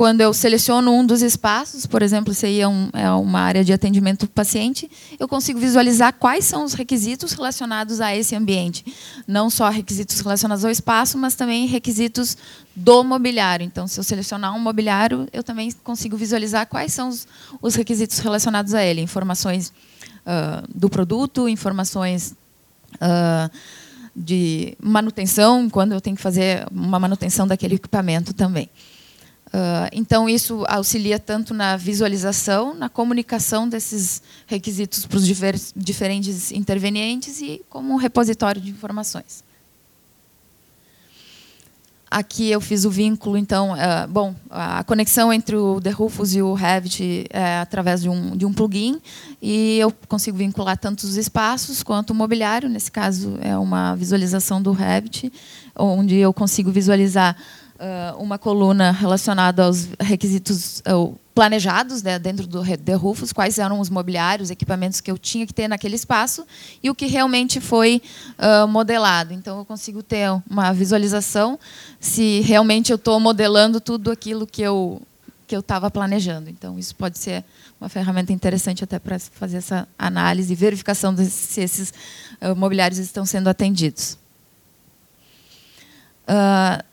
quando eu seleciono um dos espaços, por exemplo, se aí é, um, é uma área de atendimento paciente, eu consigo visualizar quais são os requisitos relacionados a esse ambiente. Não só requisitos relacionados ao espaço, mas também requisitos do mobiliário. Então, se eu selecionar um mobiliário, eu também consigo visualizar quais são os, os requisitos relacionados a ele. Informações uh, do produto, informações uh, de manutenção, quando eu tenho que fazer uma manutenção daquele equipamento também. Uh, então, isso auxilia tanto na visualização, na comunicação desses requisitos para os difer diferentes intervenientes e como um repositório de informações. Aqui eu fiz o vínculo, então, uh, bom, a conexão entre o The Rufus e o Revit é através de um, de um plugin e eu consigo vincular tanto os espaços quanto o mobiliário. Nesse caso, é uma visualização do Revit, onde eu consigo visualizar uma coluna relacionada aos requisitos uh, planejados né, dentro do The Rufus, quais eram os mobiliários, equipamentos que eu tinha que ter naquele espaço e o que realmente foi uh, modelado. Então, eu consigo ter uma visualização se realmente eu estou modelando tudo aquilo que eu que eu estava planejando. Então, isso pode ser uma ferramenta interessante até para fazer essa análise e verificação de se esses mobiliários estão sendo atendidos. Uh,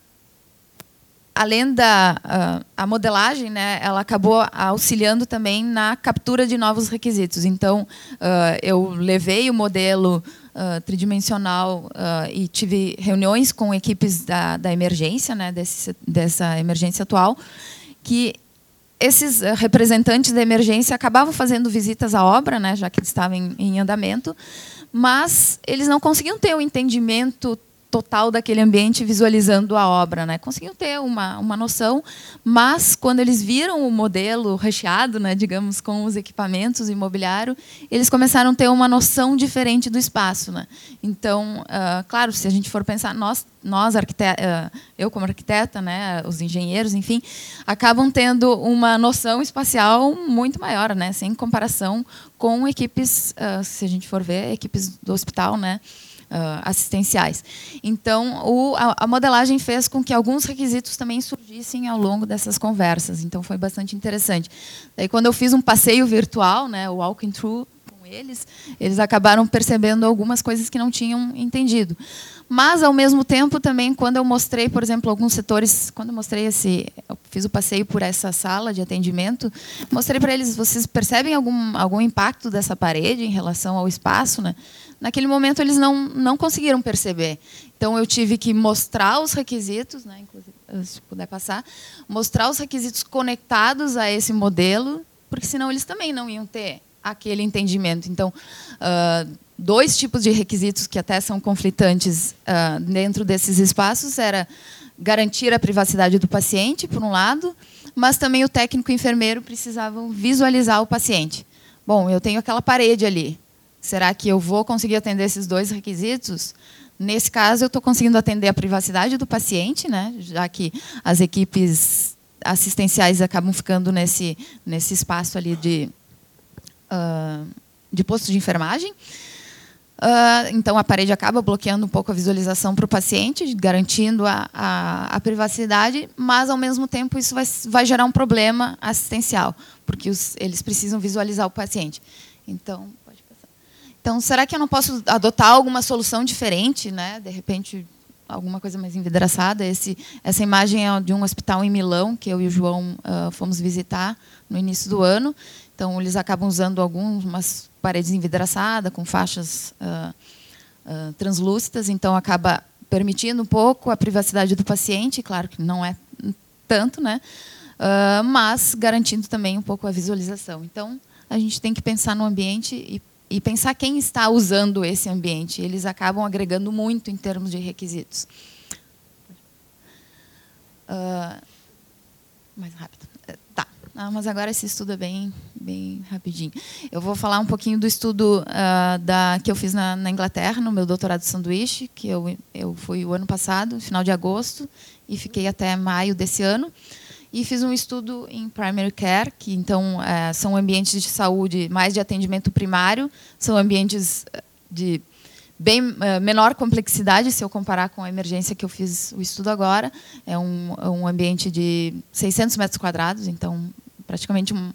além da uh, a modelagem, né, ela acabou auxiliando também na captura de novos requisitos. Então, uh, eu levei o modelo uh, tridimensional e tive reuniões com equipes da, da emergência, né, desse, dessa emergência atual, que esses representantes da emergência acabavam fazendo visitas à obra, né, já que eles estavam em, em andamento, mas eles não conseguiam ter o um entendimento total daquele ambiente visualizando a obra, né? Conseguiam ter uma, uma noção, mas quando eles viram o modelo recheado, né, digamos, com os equipamentos imobiliário, eles começaram a ter uma noção diferente do espaço, né? Então, uh, claro, se a gente for pensar, nós, nós arquitetos, uh, eu como arquiteta, né, os engenheiros, enfim, acabam tendo uma noção espacial muito maior, né? Sem comparação com equipes, uh, se a gente for ver, equipes do hospital, né? Uh, assistenciais. Então, o, a, a, modelagem fez com que alguns requisitos também surgissem ao longo dessas conversas. Então, foi bastante interessante. Daí, quando eu fiz um passeio virtual, né, o Walking Through eles, eles acabaram percebendo algumas coisas que não tinham entendido. Mas, ao mesmo tempo, também, quando eu mostrei, por exemplo, alguns setores, quando eu mostrei esse, eu fiz o passeio por essa sala de atendimento, mostrei para eles, vocês percebem algum, algum impacto dessa parede em relação ao espaço, né? naquele momento eles não, não conseguiram perceber. Então eu tive que mostrar os requisitos, né, inclusive, se puder passar, mostrar os requisitos conectados a esse modelo, porque senão eles também não iam ter aquele entendimento. Então, uh, dois tipos de requisitos que até são conflitantes uh, dentro desses espaços era garantir a privacidade do paciente, por um lado, mas também o técnico e o enfermeiro precisavam visualizar o paciente. Bom, eu tenho aquela parede ali. Será que eu vou conseguir atender esses dois requisitos? Nesse caso, eu estou conseguindo atender a privacidade do paciente, né? já que as equipes assistenciais acabam ficando nesse, nesse espaço ali de, de posto de enfermagem. Uh, então, a parede acaba bloqueando um pouco a visualização para o paciente, garantindo a, a, a, privacidade, mas, ao mesmo tempo, isso vai, vai gerar um problema assistencial, porque os, eles precisam visualizar o paciente. Então, então, será que eu não posso adotar alguma solução diferente, né? De repente, alguma coisa mais envidraçada? Esse, essa imagem é de um hospital em Milão que eu e o João uh, fomos visitar no início do ano. Então, eles acabam usando algumas paredes envidraçadas com faixas uh, uh, translúcidas. Então, acaba permitindo um pouco a privacidade do paciente. Claro que não é tanto, né? mas garantindo também um pouco a visualização. Então, a gente tem que pensar no ambiente e e pensar quem está usando esse ambiente. Eles acabam agregando muito em termos de requisitos. Uh, mais rápido. Ah, mas agora esse estudo é bem, bem rapidinho. Eu vou falar um pouquinho do estudo uh, da, que eu fiz na, na, Inglaterra, no meu doutorado de sanduíche, que eu, eu fui o ano passado, final de agosto, e fiquei até maio desse ano. E fiz um estudo em primary care, que então é, são ambientes de saúde mais de atendimento primário, são ambientes eh, de bem uh, menor complexidade se eu comparar com a emergência que eu fiz o estudo agora. É um, um ambiente de 600 metros quadrados, então praticamente um,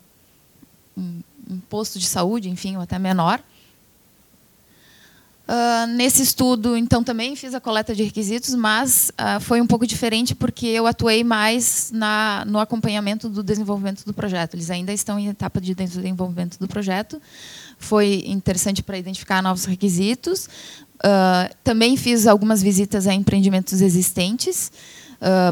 um, um posto de saúde, enfim, ou até menor. Uh, nesse estudo, então, também fiz a coleta de requisitos, mas uh, foi um pouco diferente porque eu atuei mais na, no acompanhamento do desenvolvimento do projeto. Eles ainda estão em etapa de desenvolvimento do projeto. Foi interessante para identificar novos requisitos. Uh, também fiz algumas visitas a empreendimentos existentes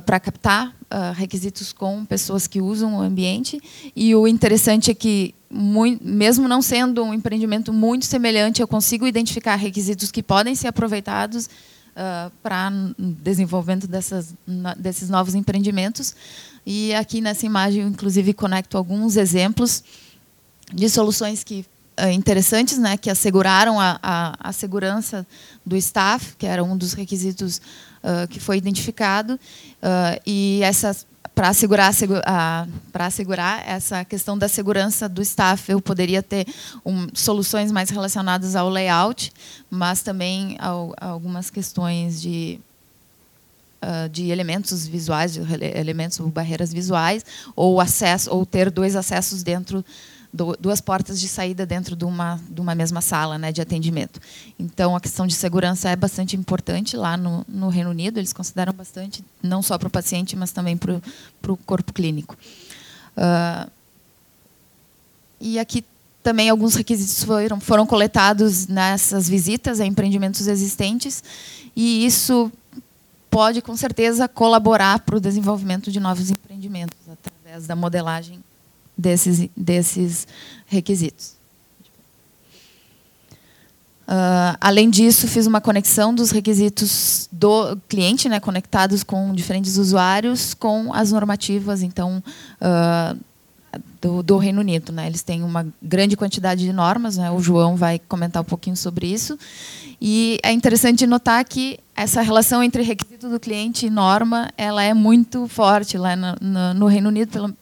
para captar requisitos com pessoas que usam o ambiente. E o interessante é que muito, mesmo não sendo um empreendimento muito semelhante, eu consigo identificar requisitos que podem ser aproveitados uh, para desenvolvimento dessas, desses novos empreendimentos. E aqui nessa imagem, inclusive, conecto alguns exemplos de soluções que uh, interessantes, né, que asseguraram a, a, a, segurança do staff, que era um dos requisitos uh, que foi identificado, e essas para assegurar, para assegurar essa questão da segurança do staff, eu poderia ter um, soluções mais relacionadas ao layout, mas também ao, algumas questões de uh, de elementos visuais, de elementos barreiras visuais, ou acesso, ou ter dois acessos dentro duas portas de saída dentro de uma, de uma mesma sala né, de atendimento. Então, a questão de segurança é bastante importante lá no, no Reino Unido. Eles consideram bastante, não só para o paciente, mas também para o corpo clínico. Uh, e aqui também alguns requisitos foram, foram coletados nessas visitas a empreendimentos existentes, e isso pode, com certeza, colaborar para o desenvolvimento de novos empreendimentos, através da modelagem desses, desses requisitos. Uh, além disso, fiz uma conexão dos requisitos do cliente, né, conectados com diferentes usuários, com as normativas, então, uh, do, do, Reino Unido. Né? Eles têm uma grande quantidade de normas, né? o João vai comentar um pouquinho sobre isso. E é interessante notar que essa relação entre requisito do cliente e norma ela é muito forte lá no, no, no Reino Unido, pelo,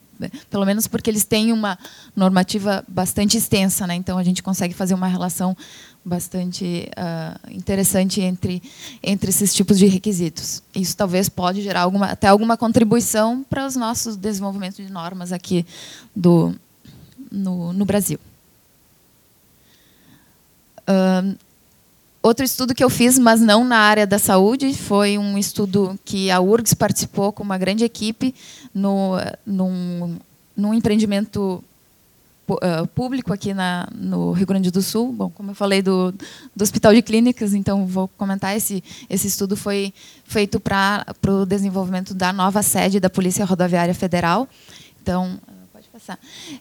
pelo menos porque eles têm uma normativa bastante extensa, né? então a gente consegue fazer uma relação bastante uh, interessante entre, entre esses tipos de requisitos. Isso talvez pode gerar alguma, até alguma contribuição para os nossos desenvolvimentos de normas aqui do, no, no Brasil. Uh, Outro estudo que eu fiz, mas não na área da saúde, foi um estudo que a URGS participou com uma grande equipe no, num, num empreendimento uh, público aqui na, no Rio Grande do Sul. Bom, como eu falei do, do Hospital de Clínicas, então vou comentar esse esse estudo foi feito para o desenvolvimento da nova sede da Polícia Rodoviária Federal. Então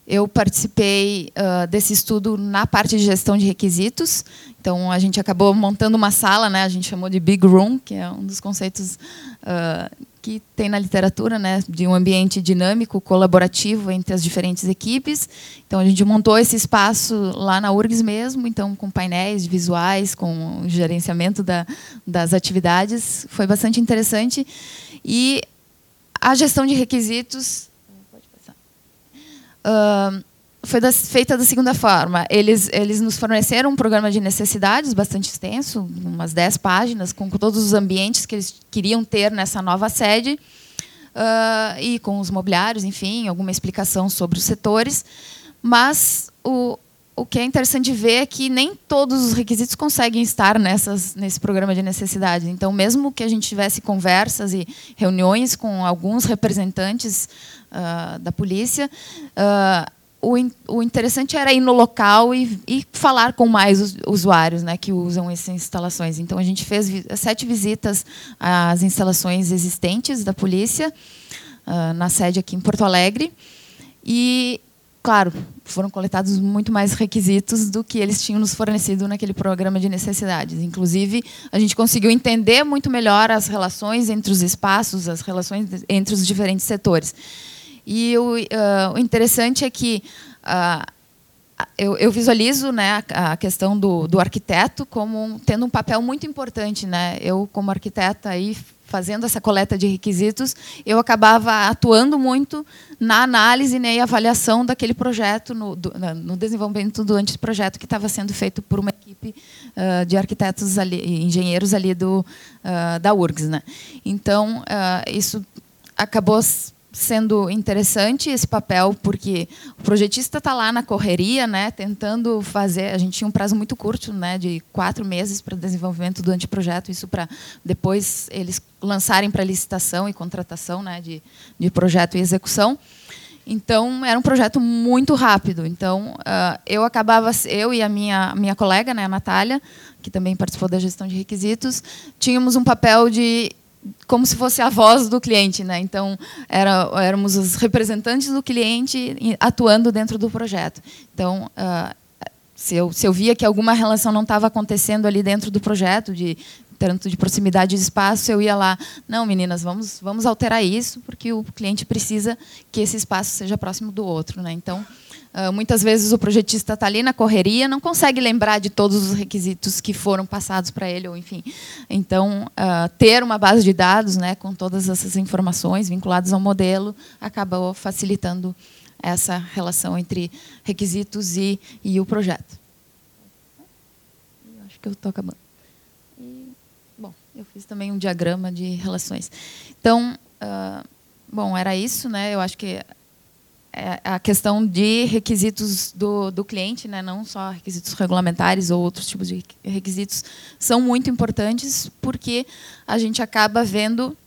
Eu participei uh, desse estudo na parte de gestão de requisitos. Então, a gente acabou montando uma sala, né? a gente chamou de Big Room, que é um dos conceitos uh, que tem na literatura, né? de um ambiente dinâmico, colaborativo entre as diferentes equipes. Então, a gente montou esse espaço lá na URGS mesmo, então com painéis visuais, com gerenciamento da, das atividades. Foi bastante interessante. E a gestão de requisitos foi feita da segunda forma. Eles, eles nos forneceram um programa de necessidades bastante extenso, umas 10 páginas, com todos os ambientes que eles queriam ter nessa nova sede, uh, e com os mobiliários, enfim, alguma explicação sobre os setores. Mas o, o que é interessante ver é que nem todos os requisitos conseguem estar nessas, nesse programa de necessidade. Então, mesmo que a gente tivesse conversas e reuniões com alguns representantes uh, da polícia, uh, o, o, interessante era ir no local e, e falar com mais usuários né, que usam essas instalações. Então, a gente fez vi sete visitas às instalações existentes da polícia, uh, na sede aqui em Porto Alegre. E claro, foram coletados muito mais requisitos do que eles tinham nos fornecido naquele programa de necessidades. Inclusive, a gente conseguiu entender muito melhor as relações entre os espaços, as relações entre os diferentes setores. E o, uh, o interessante é que uh, eu, eu, visualizo né, a, questão do, do, arquiteto como tendo um papel muito importante. Né? Eu, como arquiteta, aí, fazendo essa coleta de requisitos, eu acabava atuando muito na análise né, e avaliação daquele projeto, no, do, no desenvolvimento do anteprojeto que estava sendo feito por uma equipe uh, de arquitetos ali, engenheiros ali do, uh, da URGS. Né? Então, uh, isso acabou sendo interessante esse papel porque o projetista está lá na correria, né, tentando fazer. A gente tinha um prazo muito curto, né, de quatro meses para desenvolvimento do anteprojeto, isso para depois eles lançarem para licitação e contratação, né, de, de projeto e execução. Então era um projeto muito rápido. Então uh, eu acabava, eu e a minha minha colega, né, a Natália, que também participou da gestão de requisitos, tínhamos um papel de como se fosse a voz do cliente, né? Então era, éramos os representantes do cliente atuando dentro do projeto. Então uh, se eu, se eu via que alguma relação não estava acontecendo ali dentro do projeto de tanto de proximidade de espaço, eu ia lá, não, meninas, vamos vamos alterar isso porque o cliente precisa que esse espaço seja próximo do outro, né? Então Uh, muitas vezes o projetista está ali na correria, não consegue lembrar de todos os requisitos que foram passados para ele, ou enfim. Então, uh, ter uma base de dados né, com todas essas informações vinculadas ao modelo acabou facilitando essa relação entre requisitos e, e o projeto. Acho que eu estou acabando. Bom, eu fiz também um diagrama de relações. Então, uh, bom, era isso, né? Eu acho que é, a questão de requisitos do, do cliente, né, não só requisitos regulamentares ou outros tipos de requisitos, são muito importantes porque a gente acaba vendo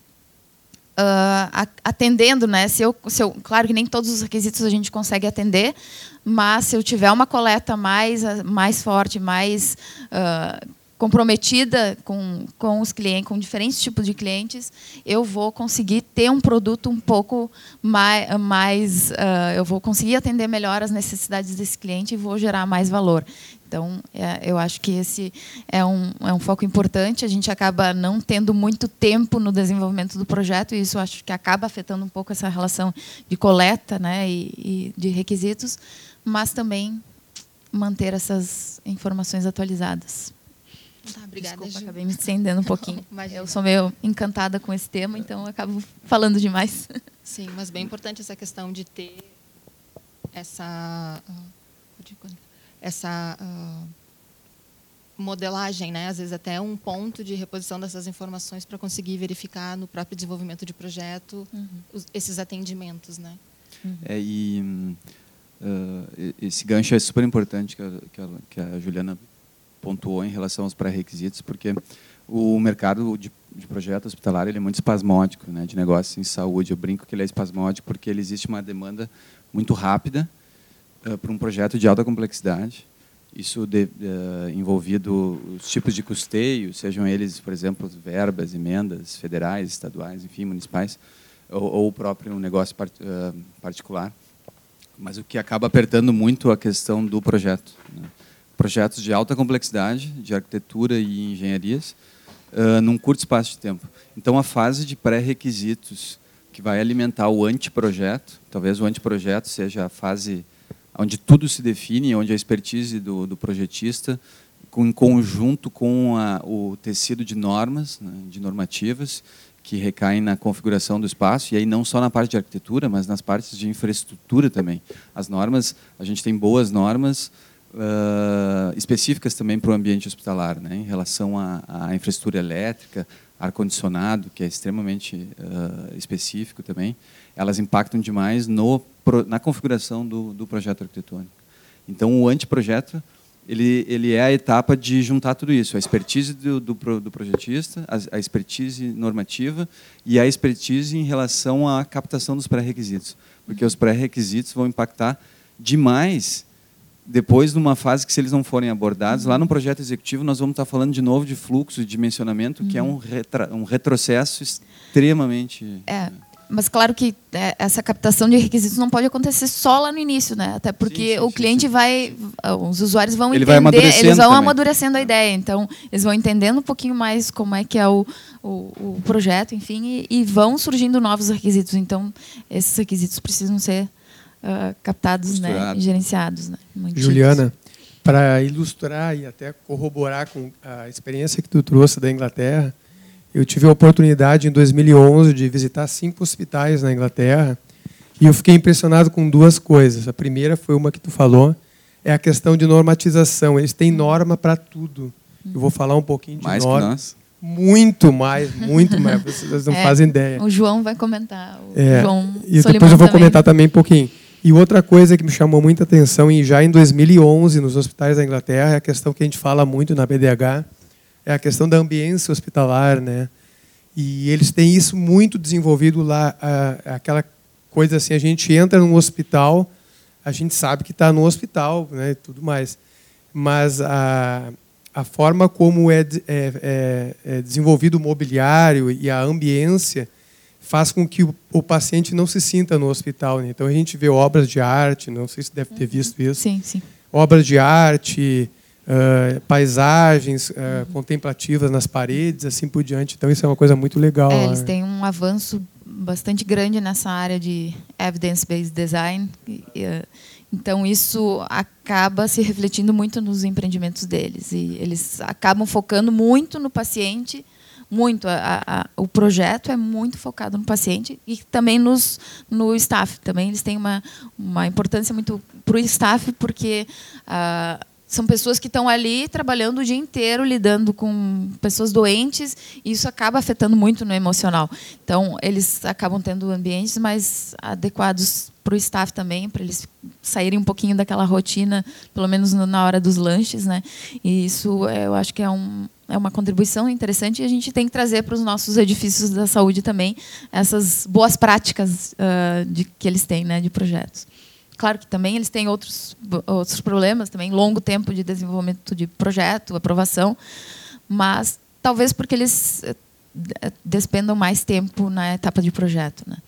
Uh, atendendo, né? Se eu, se eu, claro que nem todos os requisitos a gente consegue atender, mas se eu tiver uma coleta mais, mais forte, mais uh, comprometida com, com os clientes, com diferentes tipos de clientes, eu vou conseguir ter um produto um pouco mais, mais uh, eu vou conseguir atender melhor as necessidades desse cliente e vou gerar mais valor. Então, é, eu acho que esse é um, é um foco importante. A gente acaba não tendo muito tempo no desenvolvimento do projeto, e isso acho que acaba afetando um pouco essa relação de coleta né, e, e de requisitos, mas também manter essas informações atualizadas. Tá, obrigada, Desculpa, Ju. acabei me estendendo um pouquinho. eu sou meio encantada com esse tema, então acabo falando demais. Sim, mas bem importante essa questão de ter essa uh, essa uh, modelagem, né? Às vezes até um ponto de reposição dessas informações para conseguir verificar no próprio desenvolvimento de projeto uhum. os, esses atendimentos, né? Uhum. É, e uh, esse gancho é super importante que a, que a, que a Juliana pontuou em relação aos pré-requisitos, porque o mercado de, de projeto hospitalar ele é muito espasmódico, né, de negócios em saúde. Eu brinco que ele é espasmódico porque ele existe uma demanda muito rápida uh, para um projeto de alta complexidade. Isso de, uh, envolvido os tipos de custeio, sejam eles, por exemplo, verbas, emendas federais, estaduais, enfim, municipais, ou, ou o próprio negócio part, uh, particular. Mas o que acaba apertando muito a questão do projeto. Né? Projetos de alta complexidade, de arquitetura e engenharias, uh, num curto espaço de tempo. Então, a fase de pré-requisitos, que vai alimentar o anteprojeto, talvez o anteprojeto seja a fase onde tudo se define, onde a expertise do, do projetista, com, em conjunto com a, o tecido de normas, né, de normativas, que recaem na configuração do espaço, e aí não só na parte de arquitetura, mas nas partes de infraestrutura também. As normas, a gente tem boas normas, uh, específicas também para o ambiente hospitalar, né, em relação à, infraestrutura elétrica, ar-condicionado, que é extremamente uh, específico também, elas impactam demais no, na configuração do, do projeto arquitetônico. Então, o anteprojeto ele, ele é a etapa de juntar tudo isso, a expertise do, do, do projetista, a, a, expertise normativa e a expertise em relação à captação dos pré-requisitos, porque os pré-requisitos vão impactar demais depois, numa fase que, se eles não forem abordados, lá no projeto executivo, nós vamos estar falando de novo de fluxo, de dimensionamento, que é um, uhum. retra, um retrocesso extremamente. É. mas claro que é, essa captação de requisitos não pode acontecer só lá no início, né? Até porque sim, sim, o cliente sim, vai, os usuários vão Ele entender, eles vão também. amadurecendo a ideia, então eles vão entendendo um pouquinho mais como é que é o, o, o projeto, enfim, e, e, vão surgindo novos requisitos. Então esses requisitos precisam ser uh, captados, né, e gerenciados, né? Juliana, para ilustrar e até corroborar com a experiência que tu trouxe da Inglaterra eu tive a oportunidade em 2011 de visitar cinco hospitais na Inglaterra e eu fiquei impressionado com duas coisas. A primeira foi uma que tu falou, é a questão de normatização. Eles têm norma para tudo. Eu vou falar um pouquinho de mais norma. Que nós. Muito mais, muito mais. Vocês não é, fazem ideia. O João vai comentar. O é, João e depois eu vou também. comentar também um pouquinho. E outra coisa que me chamou muita atenção, e já em 2011, nos hospitais da Inglaterra, é a questão que a gente fala muito na BDH, é a questão da ambiência hospitalar, né? E eles têm isso muito desenvolvido lá, aquela coisa assim, a gente entra num hospital, a gente sabe que está no hospital, né, e tudo mais, mas a, a forma como é, é, é, é desenvolvido o mobiliário e a ambiência faz com que o, o paciente não se sinta no hospital. Né? Então a gente vê obras de arte, não sei se deve ter visto isso. Sim, sim. Obras de arte, uh, paisagens uh, uhum. contemplativas nas paredes, assim por diante. Então isso é uma coisa muito legal. É, eles têm um avanço bastante grande nessa área de evidence-based design. Então isso acaba se refletindo muito nos empreendimentos deles e eles acabam focando muito no paciente muito. A, a, o projeto é muito focado no paciente e também nos, no staff. Também eles têm uma, uma importância muito para o staff, porque uh, são pessoas que estão ali trabalhando o dia inteiro, lidando com pessoas doentes, e isso acaba afetando muito no emocional. Então, eles acabam tendo ambientes mais adequados para o staff também, para eles saírem um pouquinho daquela rotina, pelo menos na hora dos lanches. Né? E isso é, eu acho que é, um, é uma contribuição interessante e a gente tem que trazer para os nossos edifícios da saúde também essas boas práticas uh, de, que eles têm né, de projetos. Claro que também eles têm outros, outros problemas, também longo tempo de desenvolvimento de projeto, aprovação, mas talvez porque eles eh, despendam mais tempo na etapa de projeto. Né?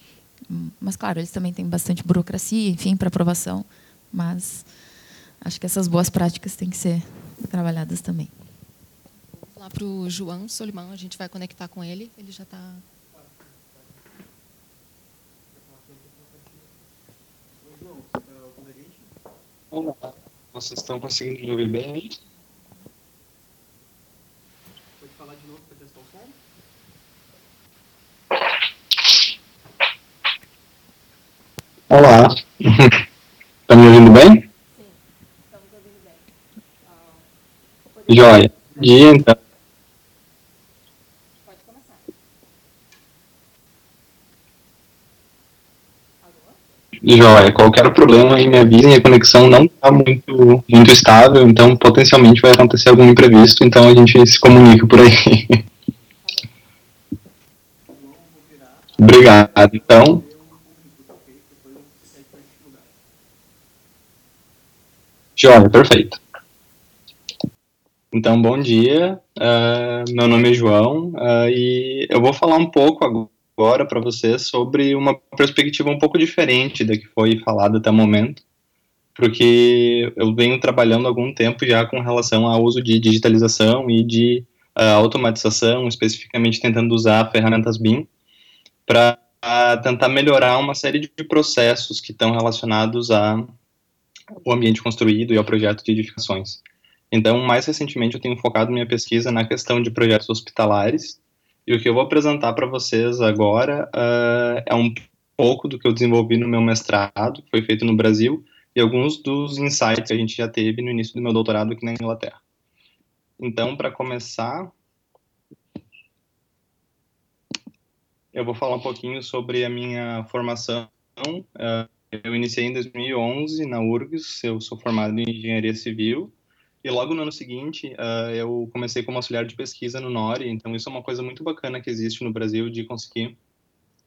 Mas, claro, eles também têm bastante burocracia, enfim, para aprovação, mas acho que essas boas práticas têm que ser trabalhadas também. Vou lá para o João Solimão, a gente vai conectar com ele, ele já está Olá, vocês estão conseguindo me ouvir bem? Pode falar de novo para testar o som? Olá, está me ouvindo bem? Sim, estamos ouvindo bem. Ah, Joia. Dia, então. Joia, qualquer problema aí me avisem, a conexão não está muito, muito estável, então potencialmente vai acontecer algum imprevisto, então a gente se comunica por aí. Obrigado, então. Joia, perfeito. Então, bom dia, uh, meu nome é João uh, e eu vou falar um pouco agora agora para vocês sobre uma perspectiva um pouco diferente da que foi falada até o momento, porque eu venho trabalhando algum tempo já com relação ao uso de digitalização e de uh, automatização, especificamente tentando usar ferramentas BIM para tentar melhorar uma série de processos que estão relacionados ao ambiente construído e ao projeto de edificações. Então, mais recentemente, eu tenho focado minha pesquisa na questão de projetos hospitalares e o que eu vou apresentar para vocês agora uh, é um pouco do que eu desenvolvi no meu mestrado, que foi feito no Brasil, e alguns dos insights que a gente já teve no início do meu doutorado aqui na Inglaterra. Então, para começar, eu vou falar um pouquinho sobre a minha formação. Uh, eu iniciei em 2011 na URGS, eu sou formado em engenharia civil e logo no ano seguinte, uh, eu comecei como auxiliar de pesquisa no NORI, então isso é uma coisa muito bacana que existe no Brasil de conseguir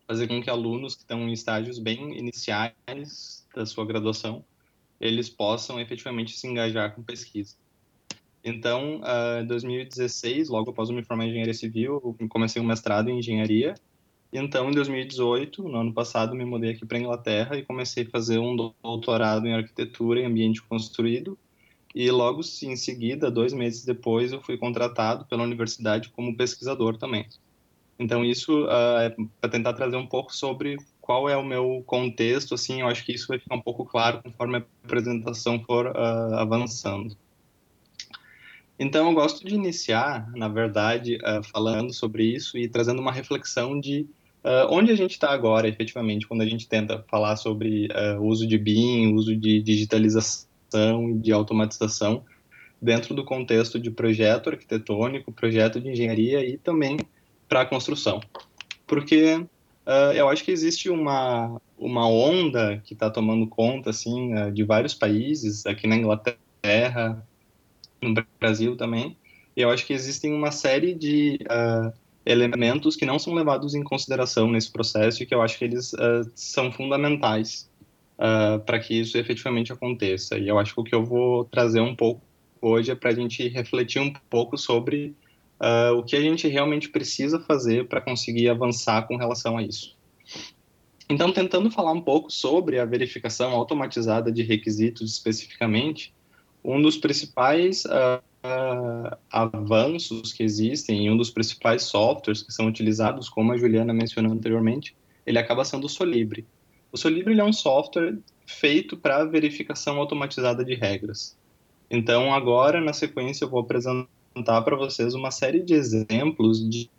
fazer com que alunos que estão em estágios bem iniciais da sua graduação, eles possam efetivamente se engajar com pesquisa. Então, uh, em 2016, logo após eu me formar em engenharia civil, comecei um mestrado em engenharia, Então, em 2018, no ano passado, me mudei aqui para Inglaterra e comecei a fazer um doutorado em arquitetura e ambiente construído. E logo em seguida, dois meses depois, eu fui contratado pela universidade como pesquisador também. Então, isso uh, é para tentar trazer um pouco sobre qual é o meu contexto, assim, eu acho que isso vai ficar um pouco claro conforme a apresentação for uh, avançando. Então, eu gosto de iniciar, na verdade, uh, falando sobre isso e trazendo uma reflexão de onde a gente está agora, efetivamente, quando a gente tenta falar sobre o uso de BIM, uso de digitalização, de automatização, dentro do contexto de projeto arquitetônico, projeto de engenharia e também para a construção. Porque uh, eu acho que existe uma, uma onda que está tomando conta assim uh, de vários países, aqui na Inglaterra, no Brasil também, e eu acho que existem uma série de uh, elementos que não são levados em consideração nesse processo e que eu acho que eles são fundamentais para que isso efetivamente aconteça. E eu acho que o que eu vou trazer um pouco hoje é para a gente refletir um pouco sobre uh, o que a gente realmente precisa fazer para conseguir avançar com relação a isso. Então, tentando falar um pouco sobre a verificação automatizada de requisitos especificamente, um dos principais uh, uh, avanços que existem e um dos principais softwares que são utilizados, como a Juliana mencionou anteriormente, ele acaba sendo o Solibre. O Solibre é um software feito para verificação automatizada de regras. Então, agora, na sequência, eu vou apresentar para vocês uma série de exemplos de,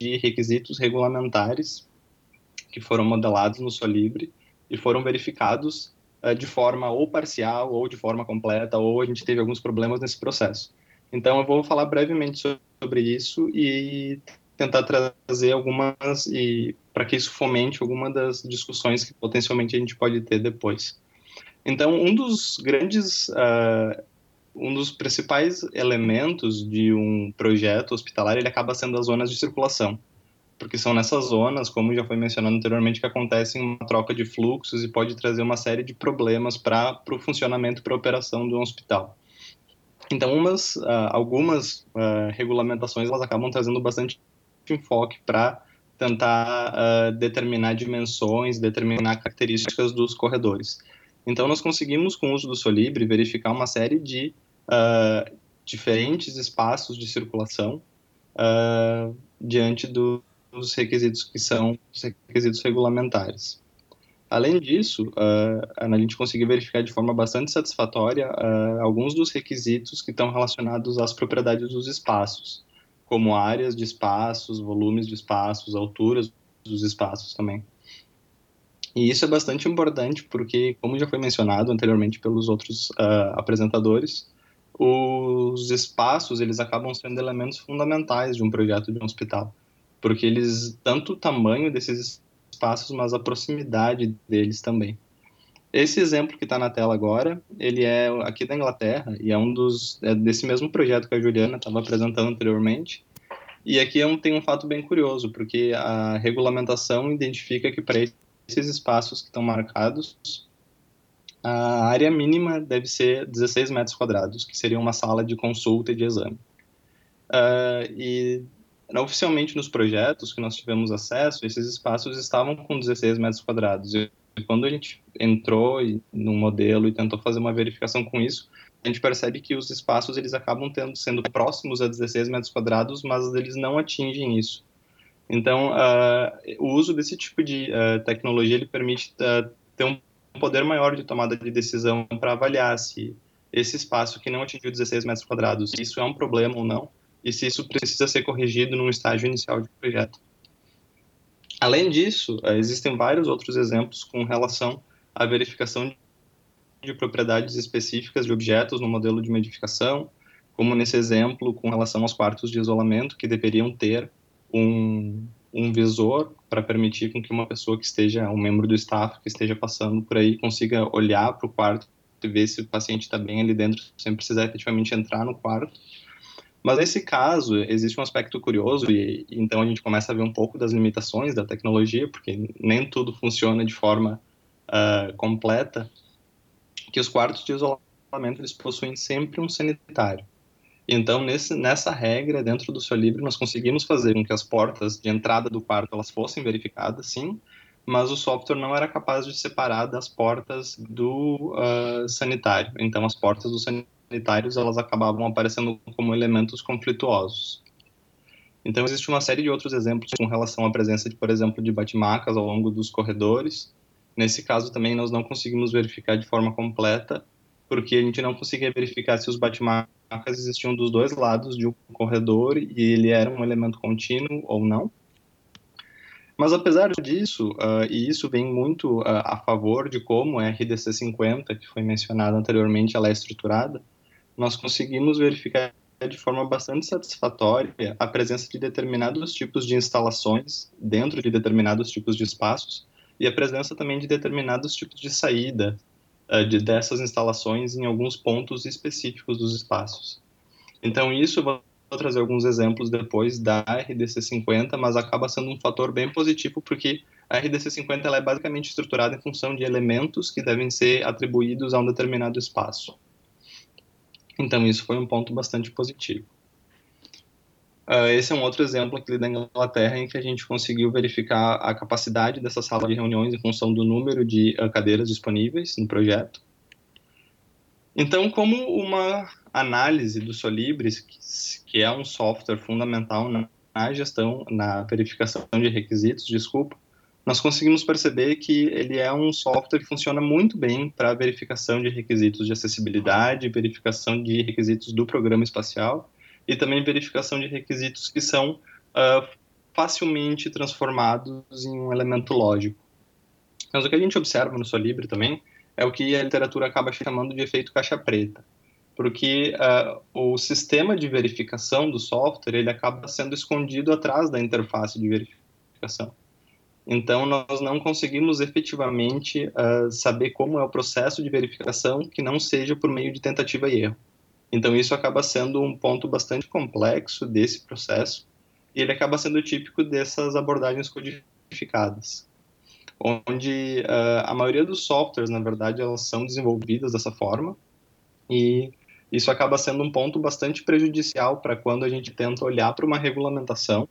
de requisitos regulamentares que foram modelados no Solibre e foram verificados uh, de forma ou parcial ou de forma completa, ou a gente teve alguns problemas nesse processo. Então, eu vou falar brevemente sobre isso e tentar trazer algumas e para que isso fomente alguma das discussões que potencialmente a gente pode ter depois. Então, um dos grandes uh, um dos principais elementos de um projeto hospitalar ele acaba sendo as zonas de circulação, porque são nessas zonas, como já foi mencionado anteriormente, que acontece uma troca de fluxos e pode trazer uma série de problemas para o funcionamento para a operação do hospital. Então, umas, uh, algumas uh, regulamentações elas acabam trazendo bastante enfoque para tentar uh, determinar dimensões, determinar características dos corredores. Então, nós conseguimos, com o uso do Solibre, verificar uma série de uh, diferentes espaços de circulação uh, diante do, dos requisitos que são os requisitos regulamentares. Além disso, uh, a gente conseguiu verificar de forma bastante satisfatória alguns dos requisitos que estão relacionados às propriedades dos espaços, como áreas de espaços, volumes de espaços, alturas dos espaços também. E isso é bastante importante porque, como já foi mencionado anteriormente pelos outros uh, apresentadores, os espaços eles acabam sendo elementos fundamentais de um projeto de um hospital, porque eles tanto o tamanho desses espaços, mas a proximidade deles também. Esse exemplo que está na tela agora, ele é aqui da Inglaterra e é um dos é desse mesmo projeto que a Juliana estava apresentando anteriormente. E aqui é um, tem um fato bem curioso, porque a regulamentação identifica que para esses espaços que estão marcados, a área mínima deve ser 16 metros quadrados, que seria uma sala de consulta e de exame. Uh, e oficialmente nos projetos que nós tivemos acesso, esses espaços estavam com 16 metros quadrados. Quando a gente entrou no modelo e tentou fazer uma verificação com isso, a gente percebe que os espaços eles acabam tendo, sendo próximos a 16 metros quadrados, mas eles não atingem isso. Então, uh, o uso desse tipo de uh, tecnologia ele permite ter um poder maior de tomada de decisão para avaliar se esse espaço que não atingiu 16 metros quadrados, isso é um problema ou não, e se isso precisa ser corrigido num estágio inicial de projeto. Além disso, eh, existem vários outros exemplos com relação à verificação de propriedades específicas de objetos no modelo de edificação, como nesse exemplo com relação aos quartos de isolamento, que deveriam ter um, um visor para permitir com que uma pessoa que esteja, um membro do staff que esteja passando por aí, consiga olhar para o quarto e ver se o paciente está bem ali dentro, sem precisar efetivamente entrar no quarto. Mas nesse caso, existe um aspecto curioso, e, então a gente começa a ver um pouco das limitações da tecnologia, porque nem tudo funciona de forma uh, completa, que os quartos de isolamento eles possuem sempre um sanitário. Então, nesse, nessa regra, dentro do Solibre, nós conseguimos fazer com que as portas de entrada do quarto elas fossem verificadas, sim, mas o software não era capaz de separar das portas do uh, sanitário. Então, as portas dos sanitários elas acabavam aparecendo como elementos conflituosos. Então, existe uma série de outros exemplos com relação à presença, de, por exemplo, de batimacas ao longo dos corredores. Nesse caso, também, nós não conseguimos verificar de forma completa, porque a gente não conseguia verificar se os batimacas existiam dos dois lados de um corredor e ele era um elemento contínuo ou não. Mas apesar disso, uh, e isso vem muito uh, a favor de como a RDC 50, que foi mencionada anteriormente, ela é estruturada, nós conseguimos verificar de forma bastante satisfatória a presença de determinados tipos de instalações dentro de determinados tipos de espaços e a presença também de determinados tipos de saída uh, de, dessas instalações em alguns pontos específicos dos espaços. Então, isso vou trazer alguns exemplos depois da RDC 50, mas acaba sendo um fator bem positivo porque a RDC 50 ela é basicamente estruturada em função de elementos que devem ser atribuídos a um determinado espaço. Então, isso foi um ponto bastante positivo. Uh, esse é um outro exemplo aqui da Inglaterra em que a gente conseguiu verificar a capacidade dessa sala de reuniões em função do número de uh, cadeiras disponíveis no projeto. Então, como uma análise do Solibris, que, é um software fundamental na, na, gestão, na verificação de requisitos, desculpa, nós conseguimos perceber que ele é um software que funciona muito bem para verificação de requisitos de acessibilidade, verificação de requisitos do programa espacial e também verificação de requisitos que são uh, facilmente transformados em um elemento lógico. Mas o que a gente observa no Solibre também é o que a literatura acaba chamando de efeito caixa preta, porque uh, o sistema de verificação do software ele acaba sendo escondido atrás da interface de verificação. Então, nós não conseguimos efetivamente uh, saber como é o processo de verificação que não seja por meio de tentativa e erro. Então, isso acaba sendo um ponto bastante complexo desse processo e ele acaba sendo típico dessas abordagens codificadas, onde uh, a maioria dos softwares, na verdade, elas são desenvolvidas dessa forma e isso acaba sendo um ponto bastante prejudicial para quando a gente tenta olhar para uma regulamentação,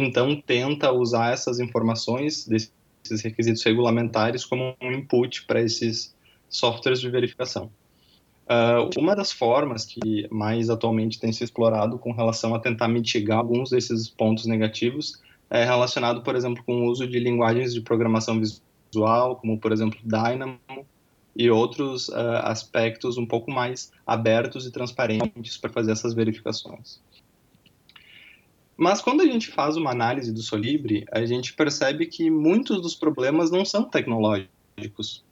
então tenta usar essas informações desses requisitos regulamentares como um input para esses softwares de verificação. Uh, uma das formas que mais atualmente tem se explorado com relação a tentar mitigar alguns desses pontos negativos é relacionado, por exemplo, com o uso de linguagens de programação visual, como, por exemplo, Dynamo, e outros uh, aspectos um pouco mais abertos e transparentes para fazer essas verificações. Mas quando a gente faz uma análise do Solibre, a gente percebe que muitos dos problemas não são tecnológicos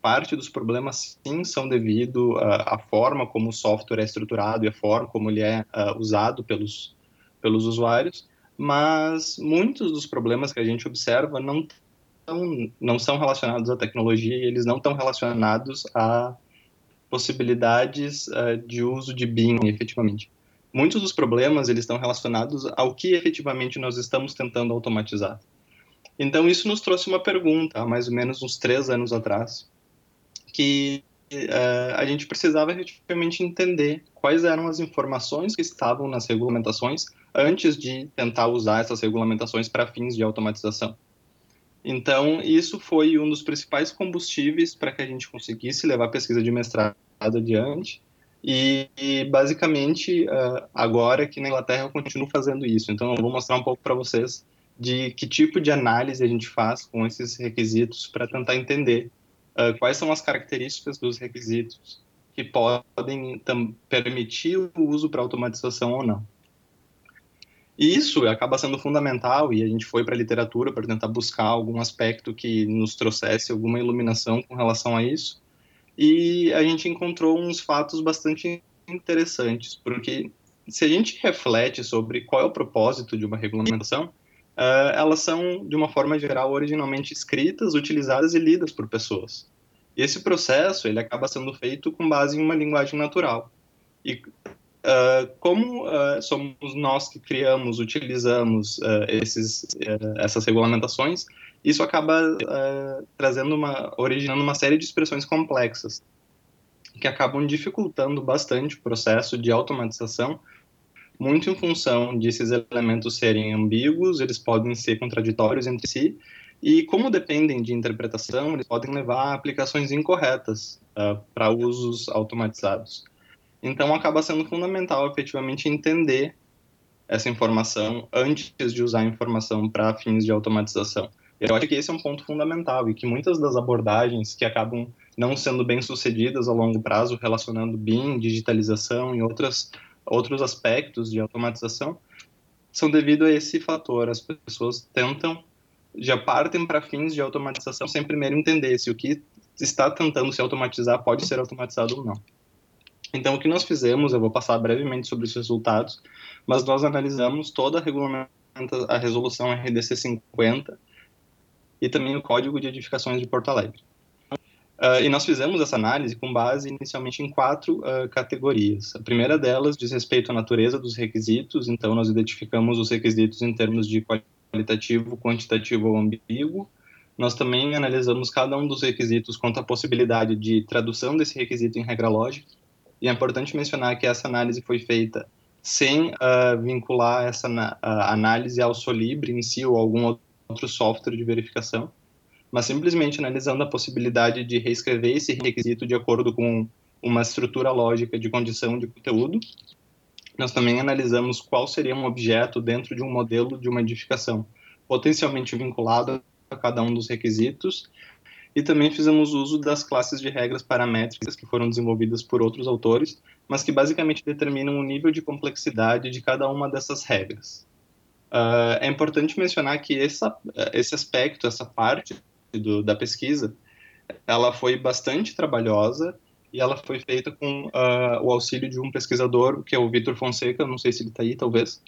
Parte dos problemas, sim, são devido à, à forma como o software é estruturado e a forma como ele é uh, usado pelos, pelos usuários, mas muitos dos problemas que a gente observa não, tão, não são relacionados à tecnologia e eles não estão relacionados a possibilidades uh, de uso de BIM, efetivamente. Muitos dos problemas eles estão relacionados ao que efetivamente nós estamos tentando automatizar. Então, isso nos trouxe uma pergunta, há mais ou menos uns três anos atrás, que uh, a gente precisava efetivamente entender quais eram as informações que estavam nas regulamentações antes de tentar usar essas regulamentações para fins de automatização. Então, isso foi um dos principais combustíveis para que a gente conseguisse levar a pesquisa de mestrado adiante. E, e basicamente, uh, agora aqui na Inglaterra eu continuo fazendo isso. Então, eu vou mostrar um pouco para vocês de que tipo de análise a gente faz com esses requisitos para tentar entender uh, quais são as características dos requisitos que podem permitir o uso para automatização ou não. E isso acaba sendo fundamental e a gente foi para a literatura para tentar buscar algum aspecto que nos trouxesse alguma iluminação com relação a isso. E a gente encontrou uns fatos bastante interessantes, porque se a gente reflete sobre qual é o propósito de uma regulamentação, uh, elas são, de uma forma geral, originalmente escritas, utilizadas e lidas por pessoas. Esse processo ele acaba sendo feito com base em uma linguagem natural. E uh, como uh, somos nós que criamos, utilizamos esses, essas regulamentações, isso acaba trazendo uma, originando uma série de expressões complexas que acabam dificultando bastante o processo de automatização muito em função desses elementos serem ambíguos, eles podem ser contraditórios entre si, e como dependem de interpretação, eles podem levar a aplicações incorretas uh, para usos automatizados. Então, acaba sendo fundamental efetivamente entender essa informação antes de usar a informação para fins de automatização. Eu acho que esse é um ponto fundamental e que muitas das abordagens que acabam não sendo bem sucedidas a longo prazo, relacionando BIM, digitalização e outras, outros aspectos de automatização, são devido a esse fator. As pessoas tentam, já partem para fins de automatização sem primeiro entender se o que está tentando se automatizar pode ser automatizado ou não. Então, o que nós fizemos, eu vou passar brevemente sobre os resultados, mas nós analisamos toda a a resolução RDC 50 e também o Código de Edificações de Porto Alegre. Uh, e nós fizemos essa análise com base inicialmente em quatro uh, categorias. A primeira delas diz respeito à natureza dos requisitos, então nós identificamos os requisitos em termos de qualitativo, quantitativo ou ambíguo. Nós também analisamos cada um dos requisitos quanto à possibilidade de tradução desse requisito em regra lógica e é importante mencionar que essa análise foi feita sem uh, vincular essa análise ao Solibre em si ou algum outro software de verificação, mas simplesmente analisando a possibilidade de reescrever esse requisito de acordo com uma estrutura lógica de condição de conteúdo. Nós também analisamos qual seria um objeto dentro de um modelo de uma edificação, potencialmente vinculado a cada um dos requisitos e também fizemos uso das classes de regras paramétricas que foram desenvolvidas por outros autores, mas que basicamente determinam o nível de complexidade de cada uma dessas regras. Uh, é importante mencionar que essa, esse aspecto, essa parte do, da pesquisa, ela foi bastante trabalhosa e ela foi feita com uh, o auxílio de um pesquisador, que é o Vitor Fonseca, não sei se ele está aí, talvez,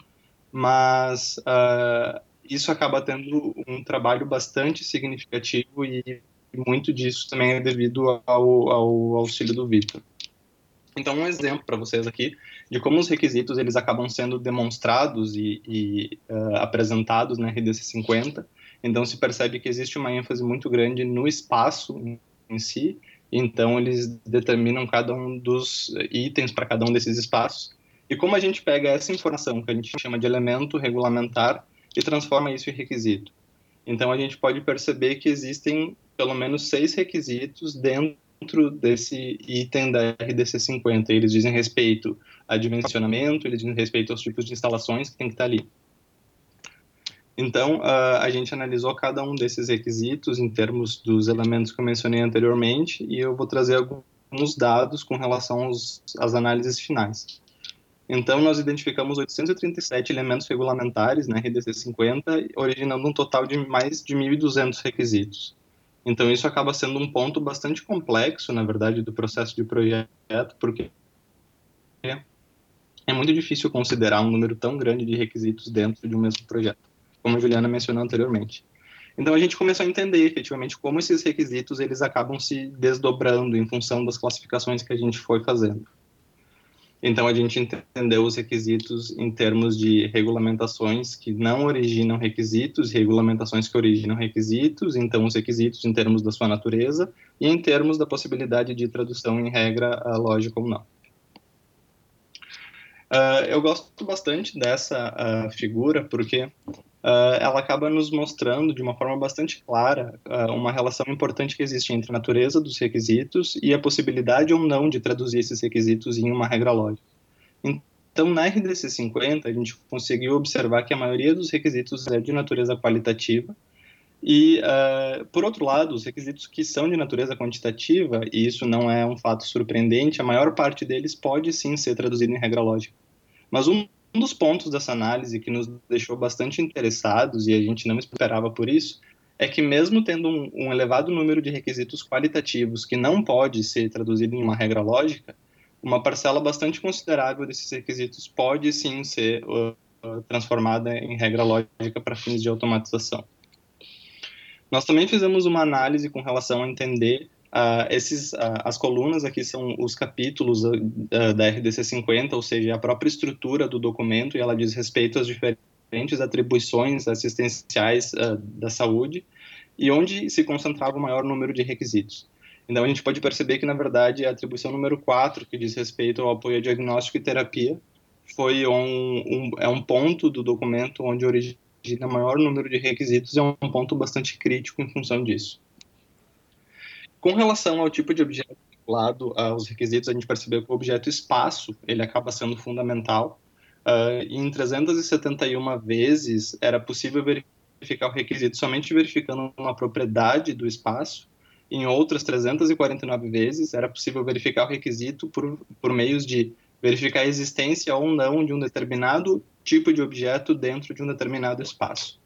mas uh, isso acaba tendo um trabalho bastante significativo e muito disso também é devido ao, ao auxílio do Vitor. Então, um exemplo para vocês aqui de como os requisitos eles acabam sendo demonstrados e, e uh, apresentados na RDC 50. Então, se percebe que existe uma ênfase muito grande no espaço em, em si. Então, eles determinam cada um dos itens para cada um desses espaços. E como a gente pega essa informação que a gente chama de elemento regulamentar e transforma isso em requisito. Então, a gente pode perceber que existem pelo menos seis requisitos dentro desse item da RDC 50. Eles dizem respeito a dimensionamento, eles dizem respeito aos tipos de instalações que tem que estar ali. Então, a gente analisou cada um desses requisitos em termos dos elementos que eu mencionei anteriormente e eu vou trazer alguns dados com relação aos, às análises finais. Então, nós identificamos 837 elementos regulamentares na RDC 50, originando um total de mais de 1.200 requisitos. Então, isso acaba sendo um ponto bastante complexo, na verdade, do processo de projeto, porque é muito difícil considerar um número tão grande de requisitos dentro de um mesmo projeto, como a Juliana mencionou anteriormente. Então, a gente começou a entender, efetivamente, como esses requisitos eles acabam se desdobrando em função das classificações que a gente foi fazendo. Então, a gente entendeu os requisitos em termos de regulamentações que não originam requisitos, regulamentações que originam requisitos, então, os requisitos em termos da sua natureza e em termos da possibilidade de tradução em regra lógica ou não. Uh, eu gosto bastante dessa uh, figura porque uh, ela acaba nos mostrando de uma forma bastante clara uma relação importante que existe entre a natureza dos requisitos e a possibilidade ou não de traduzir esses requisitos em uma regra lógica. Então, na RDC 50, a gente conseguiu observar que a maioria dos requisitos é de natureza qualitativa, e, uh, por outro lado, os requisitos que são de natureza quantitativa, e isso não é um fato surpreendente, a maior parte deles pode sim ser traduzido em regra lógica. Mas um, um dos pontos dessa análise que nos deixou bastante interessados, e a gente não esperava por isso, é que mesmo tendo um, um elevado número de requisitos qualitativos que não pode ser traduzido em uma regra lógica, uma parcela bastante considerável desses requisitos pode sim ser uh, transformada em regra lógica para fins de automatização. Nós também fizemos uma análise com relação a entender uh, esses, uh, as colunas aqui são os capítulos uh, da RDC 50, ou seja, a própria estrutura do documento, e ela diz respeito às diferentes atribuições assistenciais da saúde, e onde se concentrava o maior número de requisitos. Então, a gente pode perceber que, na verdade, a atribuição número 4, que diz respeito ao apoio a diagnóstico e terapia, foi um, um, é um ponto do documento onde origina maior número de requisitos, é um ponto bastante crítico em função disso. Com relação ao tipo de objeto vinculado aos requisitos, a gente percebeu que o objeto espaço ele acaba sendo fundamental. Uh, em 371 vezes era possível verificar o requisito somente verificando uma propriedade do espaço. Em outras 349 vezes era possível verificar o requisito por, por meios de verificar a existência ou não de um determinado tipo de objeto dentro de um determinado espaço.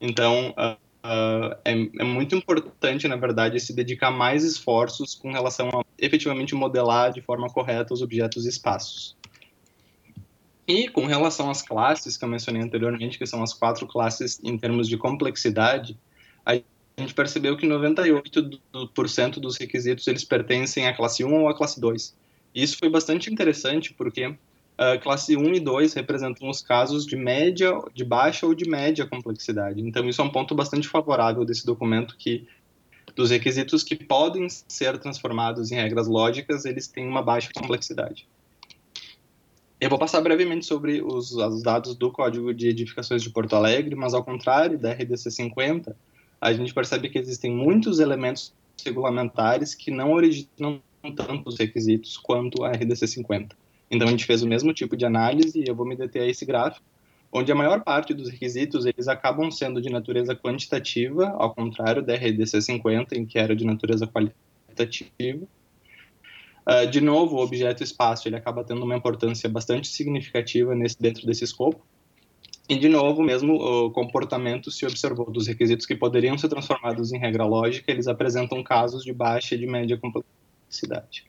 Então, uh, uh, é, é, muito importante, na verdade, se dedicar mais esforços com relação a efetivamente modelar de forma correta os objetos e espaços. E com relação às classes que eu mencionei anteriormente, que são as quatro classes em termos de complexidade, a gente percebeu que 98% dos requisitos eles pertencem à classe 1 ou à classe 2. Isso foi bastante interessante porque uh, classe 1 e 2 representam os casos de média, de baixa ou de média complexidade. Então isso é um ponto bastante favorável desse documento que dos requisitos que podem ser transformados em regras lógicas, eles têm uma baixa complexidade. Eu vou passar brevemente sobre os, os, dados do Código de Edificações de Porto Alegre, mas ao contrário da RDC 50, a gente percebe que existem muitos elementos regulamentares que não originam tantos requisitos quanto a RDC 50. Então a gente fez o mesmo tipo de análise e eu vou me deter a esse gráfico, onde a maior parte dos requisitos eles acabam sendo de natureza quantitativa, ao contrário da RDC 50, em que era de natureza qualitativa. Uh, de novo, o objeto espaço ele acaba tendo uma importância bastante significativa nesse, dentro desse escopo. E, de novo, mesmo o comportamento se observou dos requisitos que poderiam ser transformados em regra lógica, eles apresentam casos de baixa e de média complexidade.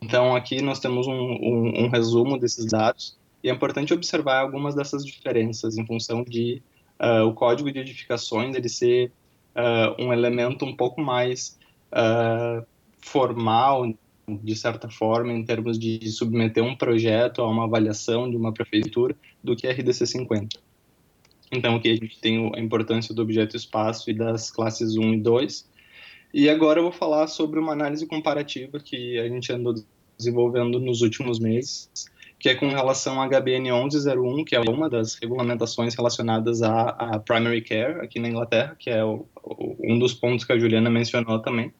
Então, aqui nós temos um, um, um, resumo desses dados e é importante observar algumas dessas diferenças em função de uh, o código de edificações ele ser uh, um elemento um pouco mais uh, formal, de certa forma, em termos de submeter um projeto a uma avaliação de uma prefeitura, do que a RDC 50. Então, aqui a gente tem a importância do objeto espaço e das classes 1 e 2, e agora eu vou falar sobre uma análise comparativa que a gente andou desenvolvendo nos últimos meses, que é com relação à HBN 1101, que é uma das regulamentações relacionadas à, à primary care aqui na Inglaterra, que é o, o, um dos pontos que a Juliana mencionou também.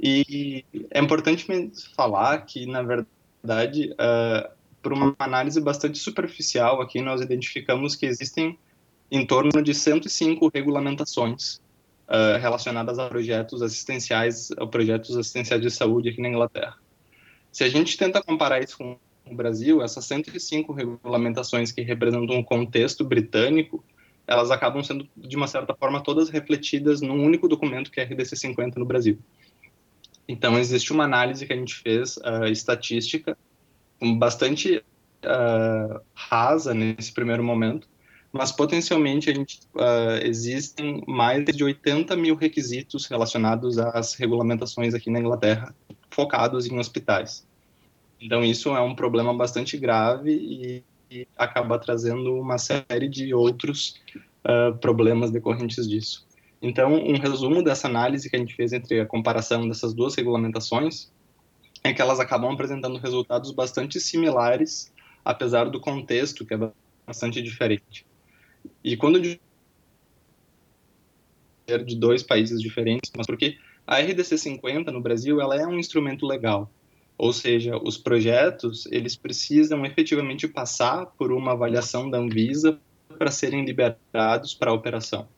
E é importante falar que, na verdade, uh, por uma análise bastante superficial aqui, nós identificamos que existem em torno de 105 regulamentações uh, relacionadas a projetos assistenciais, a projetos assistenciais de saúde aqui na Inglaterra. Se a gente tenta comparar isso com o Brasil, essas 105 regulamentações que representam um contexto britânico, elas acabam sendo, de uma certa forma, todas refletidas num único documento que é RDC 50 no Brasil. Então, existe uma análise que a gente fez, uh, estatística, bastante uh, rasa nesse primeiro momento, mas potencialmente a gente, uh, existem mais de 80 mil requisitos relacionados às regulamentações aqui na Inglaterra, focados em hospitais. Então isso é um problema bastante grave e, e acaba trazendo uma série de outros uh, problemas decorrentes disso. Então, um resumo dessa análise que a gente fez entre a comparação dessas duas regulamentações é que elas acabam apresentando resultados bastante similares, apesar do contexto que é bastante diferente. E quando de dois países diferentes, mas porque a RDC 50 no Brasil ela é um instrumento legal, ou seja, os projetos eles precisam efetivamente passar por uma avaliação da Anvisa para serem liberados para a operação.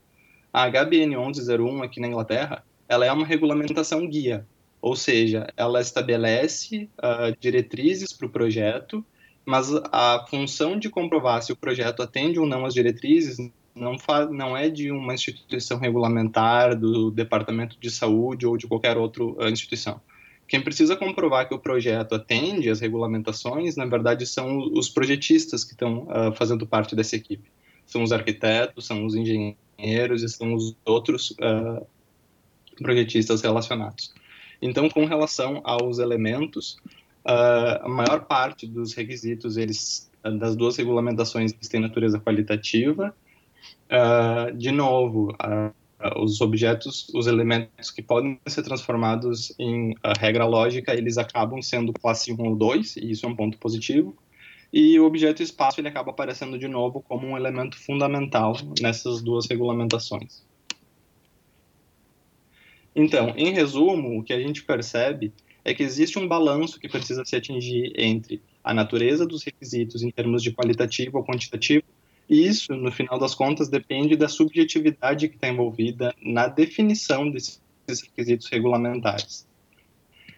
A HBN 1101 aqui na Inglaterra, ela é uma regulamentação guia, ou seja, ela estabelece uh, diretrizes para o projeto mas a função de comprovar se o projeto atende ou não às diretrizes não, faz, não é de uma instituição regulamentar, do Departamento de Saúde ou de qualquer outra uh, instituição. Quem precisa comprovar que o projeto atende às regulamentações, na verdade, são os projetistas que estão uh, fazendo parte dessa equipe. São os arquitetos, são os engenheiros e são os outros uh, projetistas relacionados. Então, com relação aos elementos, Uh, a maior parte dos requisitos, eles, das duas regulamentações, eles têm natureza qualitativa. Uh, de novo, os objetos, os elementos que podem ser transformados em regra lógica, eles acabam sendo classe 1 ou 2, e isso é um ponto positivo. e o objeto espaço ele acaba aparecendo de novo como um elemento fundamental nessas duas regulamentações. Então, em resumo, o que a gente percebe é que existe um balanço que precisa se atingir entre a natureza dos requisitos em termos de qualitativo ou quantitativo, e isso, no final das contas, depende da subjetividade que está envolvida na definição desses requisitos regulamentares.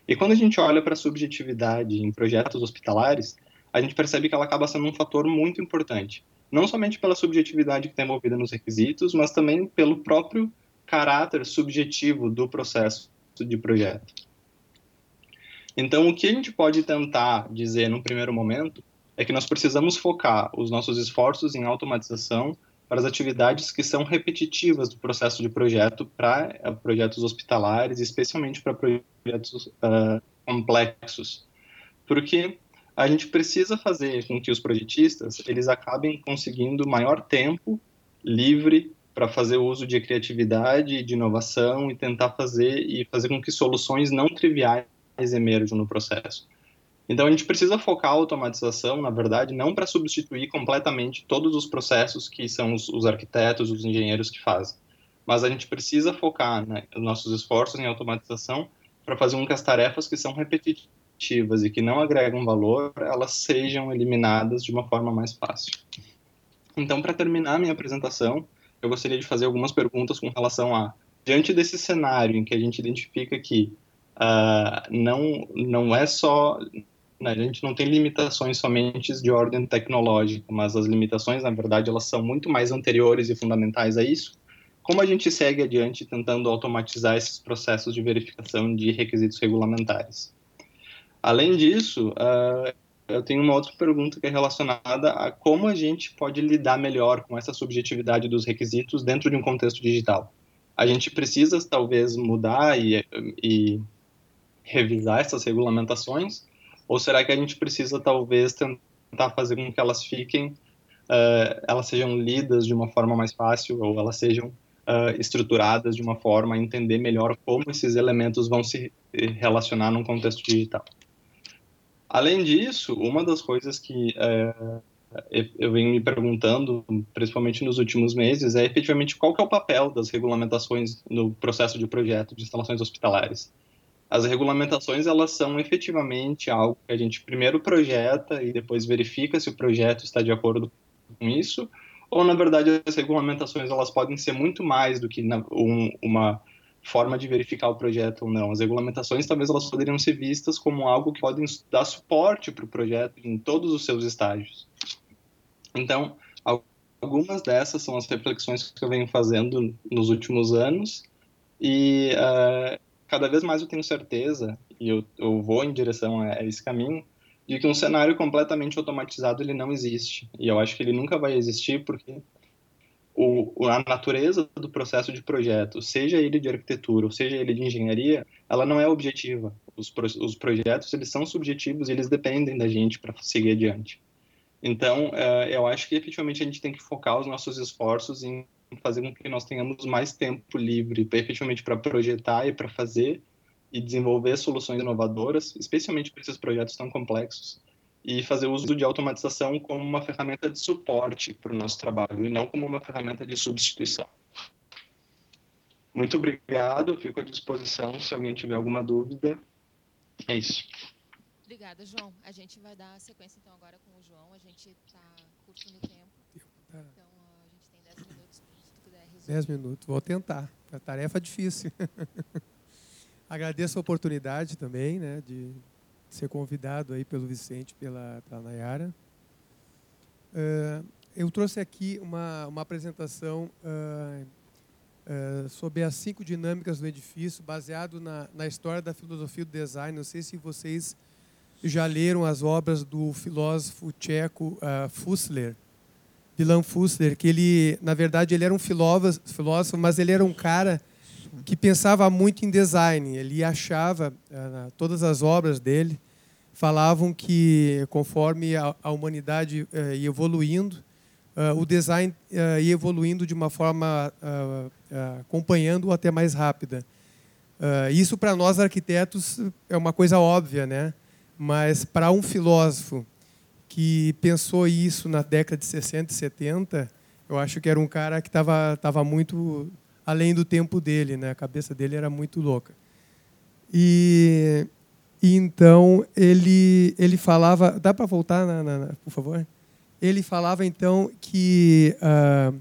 E quando a gente olha para a subjetividade em projetos hospitalares, a gente percebe que ela acaba sendo um fator muito importante. Não somente pela subjetividade que está envolvida nos requisitos, mas também pelo próprio caráter subjetivo do processo de projeto. Então, o que a gente pode tentar dizer num primeiro momento é que nós precisamos focar os nossos esforços em automatização para as atividades que são repetitivas do processo de projeto para uh, projetos hospitalares, especialmente para projetos uh, complexos. Porque a gente precisa fazer com que os projetistas eles acabem conseguindo maior tempo livre para fazer uso de criatividade, de inovação e tentar fazer e fazer com que soluções não triviais emerjam no processo. Então a gente precisa focar a automatização, na verdade, não para substituir completamente todos os processos que são os, os, arquitetos, os engenheiros que fazem, mas a gente precisa focar né, os nossos esforços em automatização para fazer com que as tarefas que são repetitivas e que não agregam valor, elas sejam eliminadas de uma forma mais fácil. Então, para terminar minha apresentação, eu gostaria de fazer algumas perguntas com relação a, diante desse cenário em que a gente identifica que uh, não, não é só, né, a gente não tem limitações somente de ordem tecnológica, mas as limitações, na verdade, elas são muito mais anteriores e fundamentais a isso. Como a gente segue adiante tentando automatizar esses processos de verificação de requisitos regulamentares? Além disso, uh, eu tenho uma outra pergunta que é relacionada a como a gente pode lidar melhor com essa subjetividade dos requisitos dentro de um contexto digital. A gente precisa, talvez, mudar e, e revisar essas regulamentações? Ou será que a gente precisa, talvez, tentar fazer com que elas fiquem, uh, elas sejam lidas de uma forma mais fácil, ou elas sejam uh, estruturadas de uma forma a entender melhor como esses elementos vão se relacionar num contexto digital? Além disso, uma das coisas que é, eu venho me perguntando, principalmente nos últimos meses, é efetivamente qual que é o papel das regulamentações no processo de projeto de instalações hospitalares. As regulamentações, elas são efetivamente algo que a gente primeiro projeta e depois verifica se o projeto está de acordo com isso, ou, na verdade, as regulamentações, elas podem ser muito mais do que um, uma forma de verificar o projeto ou não. As regulamentações talvez elas poderiam ser vistas como algo que podem dar suporte para o projeto em todos os seus estágios. Então, algumas dessas são as reflexões que eu venho fazendo nos últimos anos e uh, cada vez mais eu tenho certeza e eu, eu vou em direção a, esse caminho de que um cenário completamente automatizado ele não existe e eu acho que ele nunca vai existir porque o, a natureza do processo de projeto, seja ele de arquitetura ou seja ele de engenharia, ela não é objetiva. Os, os projetos eles são subjetivos e eles dependem da gente para seguir adiante. Então, é, eu acho que efetivamente a gente tem que focar os nossos esforços em fazer com que nós tenhamos mais tempo livre, efetivamente para projetar e para fazer e desenvolver soluções inovadoras, especialmente para esses projetos tão complexos, e fazer uso de automatização como uma ferramenta de suporte para o nosso trabalho e não como uma ferramenta de substituição. Muito obrigado, fico à disposição se alguém tiver alguma dúvida. É isso. Obrigada, João. A gente vai dar sequência então agora com o João. A gente está curtindo o tempo. Então a gente tem 10 minutos. Se 10 minutos, vou tentar. A tarefa é difícil. Agradeço a oportunidade também né, de ser convidado aí pelo Vicente, pela, pela Nayara. Uh, eu trouxe aqui uma, uma apresentação uh, uh, sobre as cinco dinâmicas do edifício, baseado na, na história da filosofia do design. Não sei se vocês já leram as obras do filósofo tcheco Fussler, Milan Fussler, que ele, na verdade, ele era um filósofo, mas ele era um cara que pensava muito em design. Ele achava, uh, todas as obras dele falavam que conforme a, humanidade uh, ia evoluindo, uh, o design ia evoluindo de uma forma acompanhando até mais rápida. isso para nós arquitetos é uma coisa óbvia, né? Mas para um filósofo que pensou isso na década de 60 e 70, eu acho que era um cara que estava tava muito além do tempo dele, né? A cabeça dele era muito louca. E, e então ele ele falava, dá para voltar, na, na, por favor? Ele falava então que uh,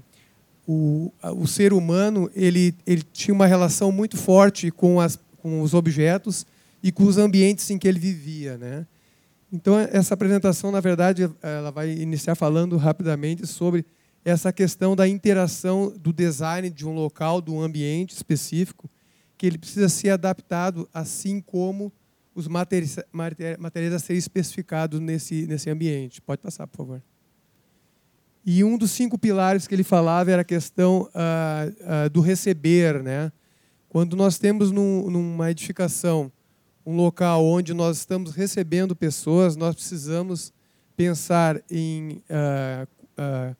o, o ser humano ele ele tinha uma relação muito forte com as com os objetos e com os ambientes em que ele vivia, né? Então essa apresentação, na verdade, ela vai iniciar falando rapidamente sobre essa questão da interação do design de um local, de um ambiente específico, que ele precisa ser adaptado, assim como os materiais, a serem especificados nesse, nesse ambiente. Pode passar, por favor. E um dos cinco pilares que ele falava era a questão ah, ah, do receber. Né? Quando nós temos num, numa edificação um local onde nós estamos recebendo pessoas, nós precisamos pensar em ah, ah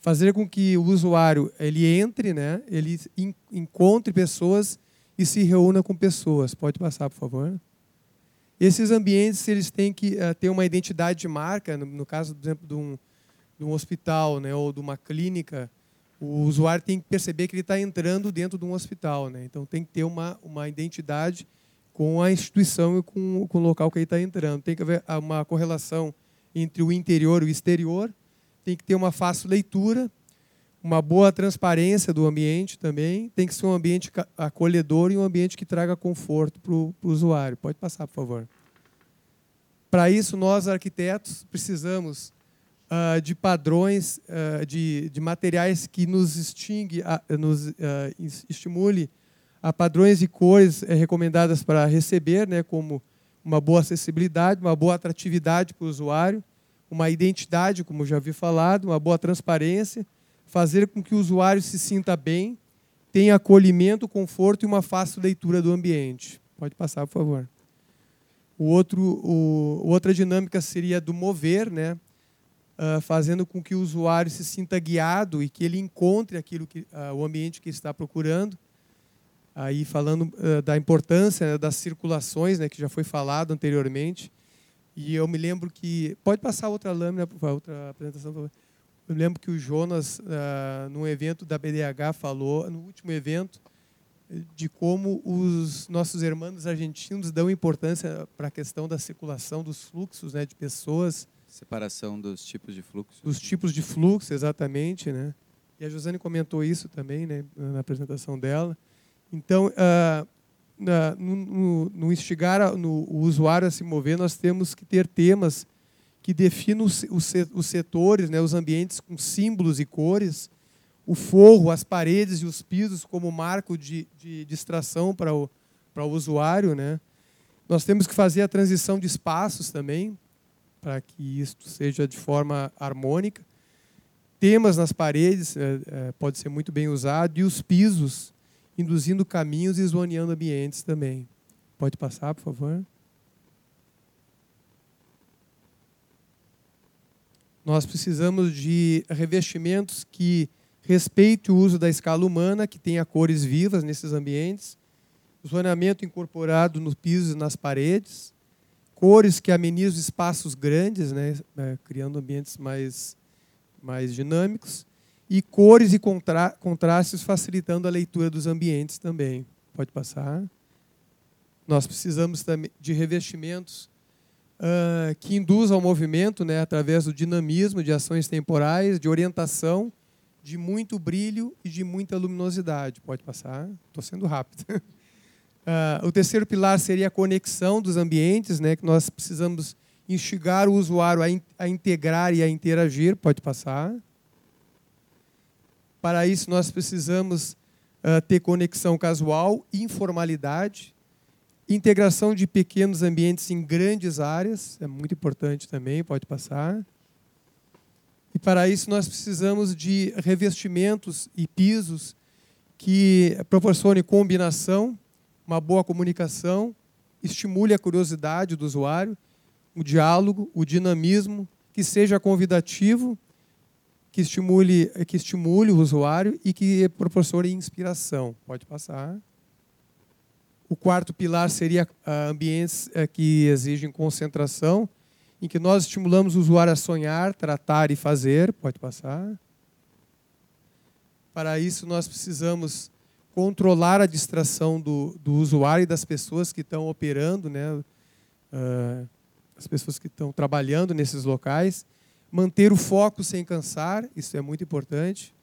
fazer com que o usuário ele entre, né, ele encontre pessoas e se reúna com pessoas. Pode passar, por favor. Esses ambientes eles têm que uh, ter uma identidade de marca. No, no, caso, por exemplo, de um, de um hospital, né, ou de uma clínica, o usuário tem que perceber que ele está entrando dentro de um hospital, né? Então tem que ter uma uma identidade com a instituição e com, com o local que ele está entrando. Tem que haver uma correlação entre o interior e o exterior tem que ter uma fácil leitura, uma boa transparência do ambiente também, tem que ser um ambiente acolhedor e um ambiente que traga conforto para o usuário. Pode passar, por favor. Para isso, nós, arquitetos, precisamos uh, de padrões, uh, de, de materiais que nos extingue, uh, nos estimule a padrões e cores eh, recomendadas para receber, né, como uma boa acessibilidade, uma boa atratividade para o usuário, uma identidade, como já vi falado, uma boa transparência, fazer com que o usuário se sinta bem, tenha acolhimento, conforto e uma fácil leitura do ambiente. Pode passar, por favor. O outro, o, outra dinâmica seria do mover, né? Uh, fazendo com que o usuário se sinta guiado e que ele encontre aquilo que uh, o ambiente que está procurando. Aí falando uh, da importância né, das circulações, né, que já foi falado anteriormente, e eu me lembro que. Pode passar outra lâmina, outra apresentação, por favor. Eu lembro que o Jonas, uh, num evento da BDH, falou, no último evento, de como os nossos irmãos argentinos dão importância para a questão da circulação dos fluxos né, de pessoas. Separação dos tipos de fluxo. Dos tipos de fluxo, exatamente. Né? E a Josane comentou isso também né, na apresentação dela. Então, uh, na, no, no, instigar no, o usuário a se mover, nós temos que ter temas que definam os, os setores, né, os ambientes com símbolos e cores, o forro, as paredes e os pisos como marco de, de distração para o, para o usuário. Né. Nós temos que fazer a transição de espaços também, para que isso seja de forma harmônica. Temas nas paredes é, é, pode ser muito bem usado, e os pisos, induzindo caminhos e zoneando ambientes também. Pode passar, por favor? Nós precisamos de revestimentos que respeitem o uso da escala humana, que tenha cores vivas nesses ambientes, zoneamento incorporado no piso e nas paredes, cores que amenizam espaços grandes, né, é, criando ambientes mais, mais dinâmicos, e cores e contra contrastes facilitando a leitura dos ambientes também. Pode passar. Nós precisamos também de revestimentos uh, que induzam ao movimento, né, através do dinamismo, de ações temporais, de orientação, de muito brilho e de muita luminosidade. Pode passar. Estou sendo rápido. Uh, o terceiro pilar seria a conexão dos ambientes, né, que nós precisamos instigar o usuário a, in a integrar e a interagir. Pode passar. Para isso, nós precisamos uh, ter conexão casual, informalidade, integração de pequenos ambientes em grandes áreas, é muito importante também, pode passar. E para isso, nós precisamos de revestimentos e pisos que proporcionem combinação, uma boa comunicação, estimule a curiosidade do usuário, o diálogo, o dinamismo, que seja convidativo que estimule, que estimule o usuário e que proporcione inspiração. Pode passar. O quarto pilar seria uh, ambientes uh, que exigem concentração em que nós estimulamos o usuário a sonhar, tratar e fazer. Pode passar. Para isso, nós precisamos controlar a distração do, do usuário e das pessoas que estão operando, né? Uh, as pessoas que estão trabalhando nesses locais. Manter o foco sem cansar, isso é muito importante.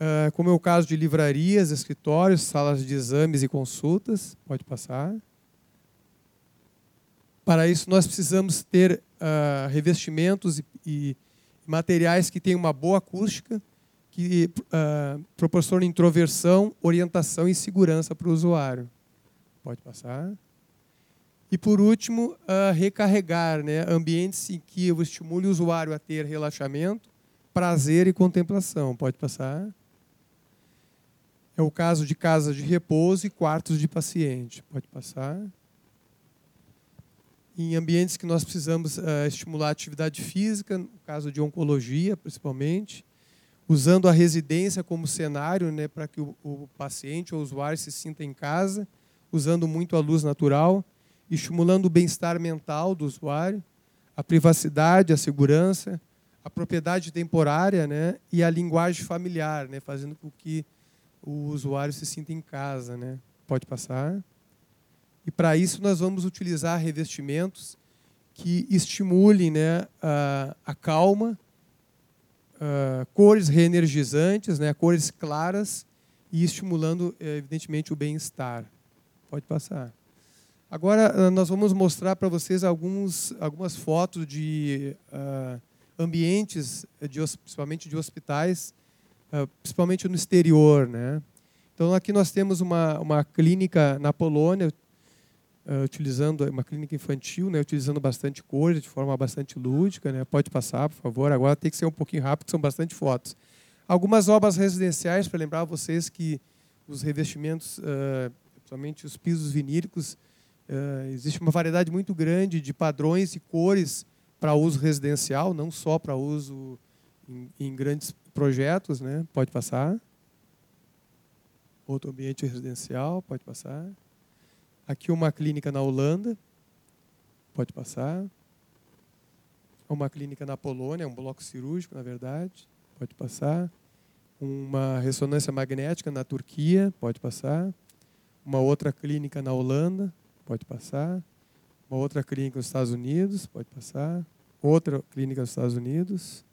Uh, como é o caso de livrarias, escritórios, salas de exames e consultas. Pode passar. Para isso, nós precisamos ter uh, revestimentos e, e, materiais que tenham uma boa acústica, que uh, proporcionem introversão, orientação e segurança para o usuário. Pode passar. E, por último, uh, recarregar né, ambientes em que eu estimule o usuário a ter relaxamento, prazer e contemplação. Pode passar. É o caso de casas de repouso e quartos de paciente. Pode passar em ambientes que nós precisamos uh, estimular a atividade física, no caso de oncologia, principalmente, usando a residência como cenário né, para que o, o paciente ou o usuário se sinta em casa, usando muito a luz natural, estimulando o bem-estar mental do usuário, a privacidade, a segurança, a propriedade temporária né, e a linguagem familiar, né, fazendo com que o usuário se sinta em casa. Né. Pode passar. E para isso nós vamos utilizar revestimentos que estimulem né, a, a calma, a, cores reenergizantes, né, cores claras e estimulando, evidentemente, o bem-estar. Pode passar. Agora nós vamos mostrar para vocês alguns, algumas fotos de uh, ambientes, de, principalmente de hospitais, uh, principalmente no exterior. Né? Então aqui nós temos uma, uma clínica na Polônia, uh, utilizando uma clínica infantil, né, utilizando bastante cores, de forma bastante lúdica. Né? Pode passar, por favor. Agora tem que ser um pouquinho rápido, são bastante fotos. Algumas obras residenciais, para lembrar vocês que os revestimentos, principalmente os pisos vinílicos, uh, existe uma variedade muito grande de padrões e cores para uso residencial, não só para uso em, em grandes projetos. Né? Pode passar. Outro ambiente residencial, pode passar. Aqui uma clínica na Holanda. Pode passar. Uma clínica na Polônia, um bloco cirúrgico, na verdade. Pode passar. Uma ressonância magnética na Turquia. Pode passar. Uma outra clínica na Holanda. Pode passar. Uma outra clínica nos Estados Unidos. Pode passar. Outra clínica nos Estados Unidos.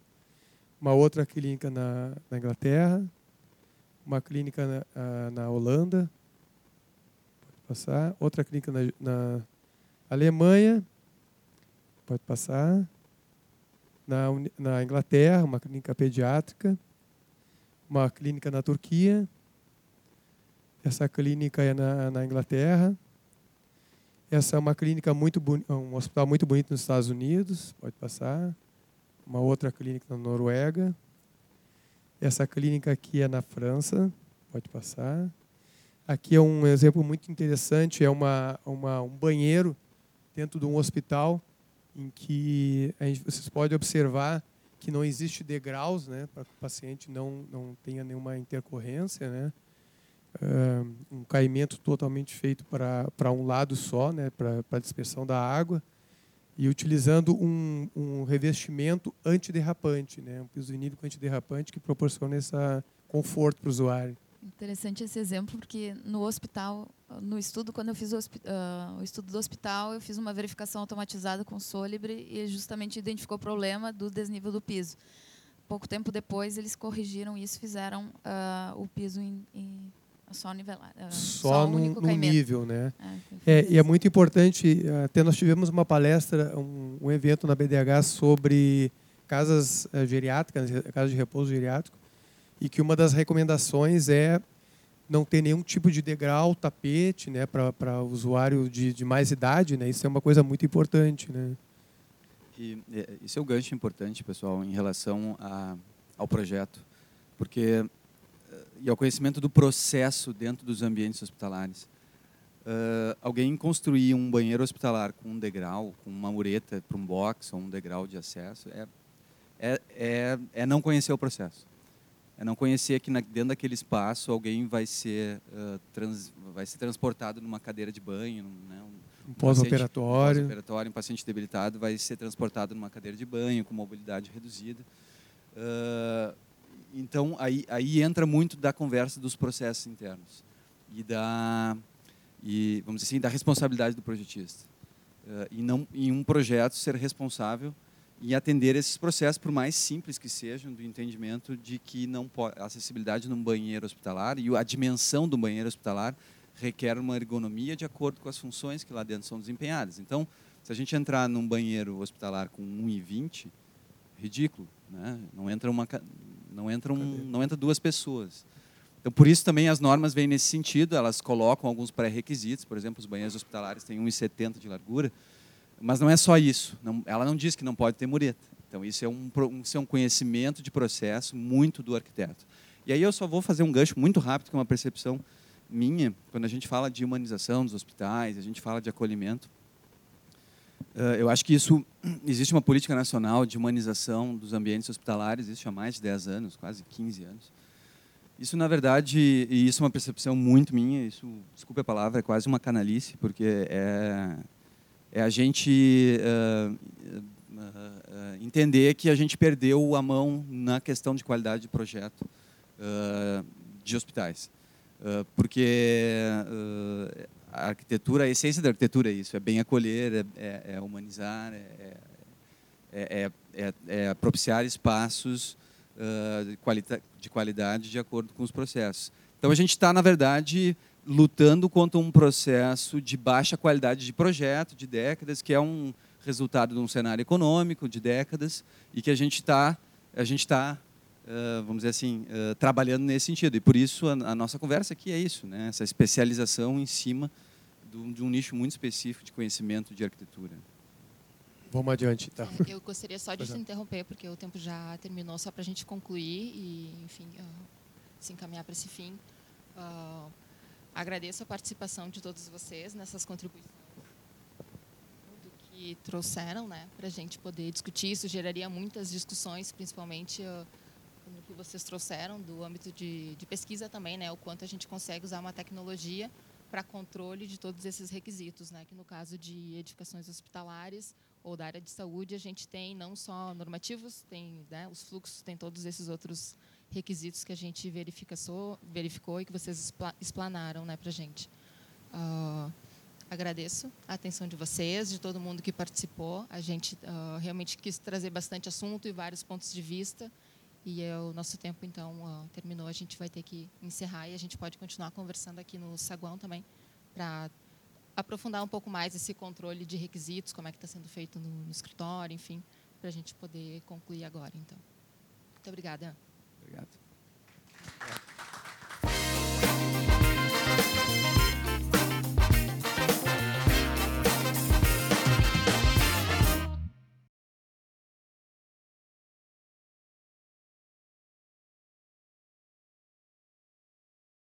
Uma outra clínica na, na Inglaterra. Uma clínica na, na Holanda passar. Outra clínica na, na Alemanha, pode passar. Na, na Inglaterra, uma clínica pediátrica. Uma clínica na Turquia. Essa clínica é na, na Inglaterra. Essa é uma clínica muito um hospital muito bonito nos Estados Unidos, pode passar. Uma outra clínica na Noruega. Essa clínica aqui é na França, pode passar. Aqui é um exemplo muito interessante, é uma, uma, um banheiro dentro de um hospital em que gente, vocês podem observar que não existe degraus, né, para que o paciente não, não tenha nenhuma intercorrência, né, um caimento totalmente feito para, um lado só, né, para a dispersão da água, e utilizando um, um revestimento antiderrapante, né, um piso vinílico antiderrapante que proporciona esse conforto para o usuário. Interessante esse exemplo, porque no hospital, no estudo, quando eu fiz o, uh, o, estudo do hospital, eu fiz uma verificação automatizada com o Solibre e justamente identificou o problema do desnível do piso. Pouco tempo depois, eles corrigiram isso, fizeram uh, o piso em, em só nivelar, uh, só, só no, no nível, né? É, é, e é muito importante. Até nós tivemos uma palestra, um, um evento na BDH sobre casas uh, geriátricas, casas de repouso geriátrico e que uma das recomendações é não ter nenhum tipo de degrau, tapete, né, para usuário de, de mais idade, né? Isso é uma coisa muito importante, né? E isso é um gancho importante, pessoal, em relação a, ao projeto, porque eh, e ao conhecimento do processo dentro dos ambientes hospitalares. Uh, alguém construir um banheiro hospitalar com um degrau, com uma mureta para um box ou um degrau de acesso, é, é, é, é não conhecer o processo é não conhecer que na, dentro daquele espaço alguém vai ser, uh, trans, vai ser transportado numa cadeira de banho, né? pós-operatório. Pós-operatório, um paciente debilitado vai ser transportado numa cadeira de banho com mobilidade reduzida. Uh, então aí, aí entra muito da conversa dos processos internos e da e vamos dizer assim da responsabilidade do projetista uh, e não em um projeto ser responsável e atender esses processos por mais simples que sejam do entendimento de que não pode, a acessibilidade num banheiro hospitalar e a dimensão do banheiro hospitalar requer uma ergonomia de acordo com as funções que lá dentro são desempenhadas. Então, se a gente entrar num banheiro hospitalar com 1,20, ridículo, né? Não entra uma não entra um, não entra duas pessoas. Então, por isso também as normas vêm nesse sentido, elas colocam alguns pré-requisitos, por exemplo, os banheiros hospitalares têm 1,70 de largura, mas não é só isso. Não, ela não diz que não pode ter mureta. Então, isso é um, isso é um conhecimento de processo muito do arquiteto. E aí eu só vou fazer um gancho muito rápido, que é uma percepção minha, quando a gente fala de humanização dos hospitais, a gente fala de acolhimento. Eu acho que isso existe uma política nacional de humanização dos ambientes hospitalares, isso há mais de 10 anos, quase 15 anos. Isso, na verdade, e isso é uma percepção muito minha, isso, desculpe a palavra, é quase uma canalice, porque é, é a gente uh, uh, entender que a gente perdeu a mão na questão de qualidade de projeto de hospitais. porque a arquitetura, a essência da arquitetura é isso, é bem acolher, é, é, é humanizar, é, é, é, é propiciar espaços uh, de, qualita de qualidade de acordo com os processos. Então a gente está, na verdade, lutando contra um processo de baixa qualidade de projeto, de décadas, que é um resultado de um cenário econômico de décadas e que a gente está, a gente está, uh, vamos dizer assim, uh, trabalhando nesse sentido. E por isso a, a, nossa conversa aqui é isso, né? Essa especialização em cima de um nicho muito específico de conhecimento de arquitetura. Vamos adiante, tá? É, eu gostaria só de se interromper porque o tempo já terminou, só para a gente concluir e, enfim, uh, se encaminhar para esse fim. Uh, Agradeço a participação de todos vocês nessas contribuições do que trouxeram né, para a gente poder discutir. Isso geraria muitas discussões, principalmente uh, no que vocês trouxeram do âmbito de, de pesquisa também, né, o quanto a gente consegue usar uma tecnologia para controle de todos esses requisitos, né, que no caso de edificações hospitalares ou da área de saúde a gente tem não só normativos, tem né, os fluxos, tem todos esses outros requisitos que a gente verificou, verificou e que vocês explanaram né, para a gente. Uh, agradeço a atenção de vocês, de todo mundo que participou. A gente uh, realmente quis trazer bastante assunto e vários pontos de vista. E é, o nosso tempo, então, uh, terminou. A gente vai ter que encerrar e a gente pode continuar conversando aqui no saguão também para aprofundar um pouco mais esse controle de requisitos, como é que está sendo feito no, no escritório, enfim, para a gente poder concluir agora, então. Muito obrigada. Obrigado. Obrigado.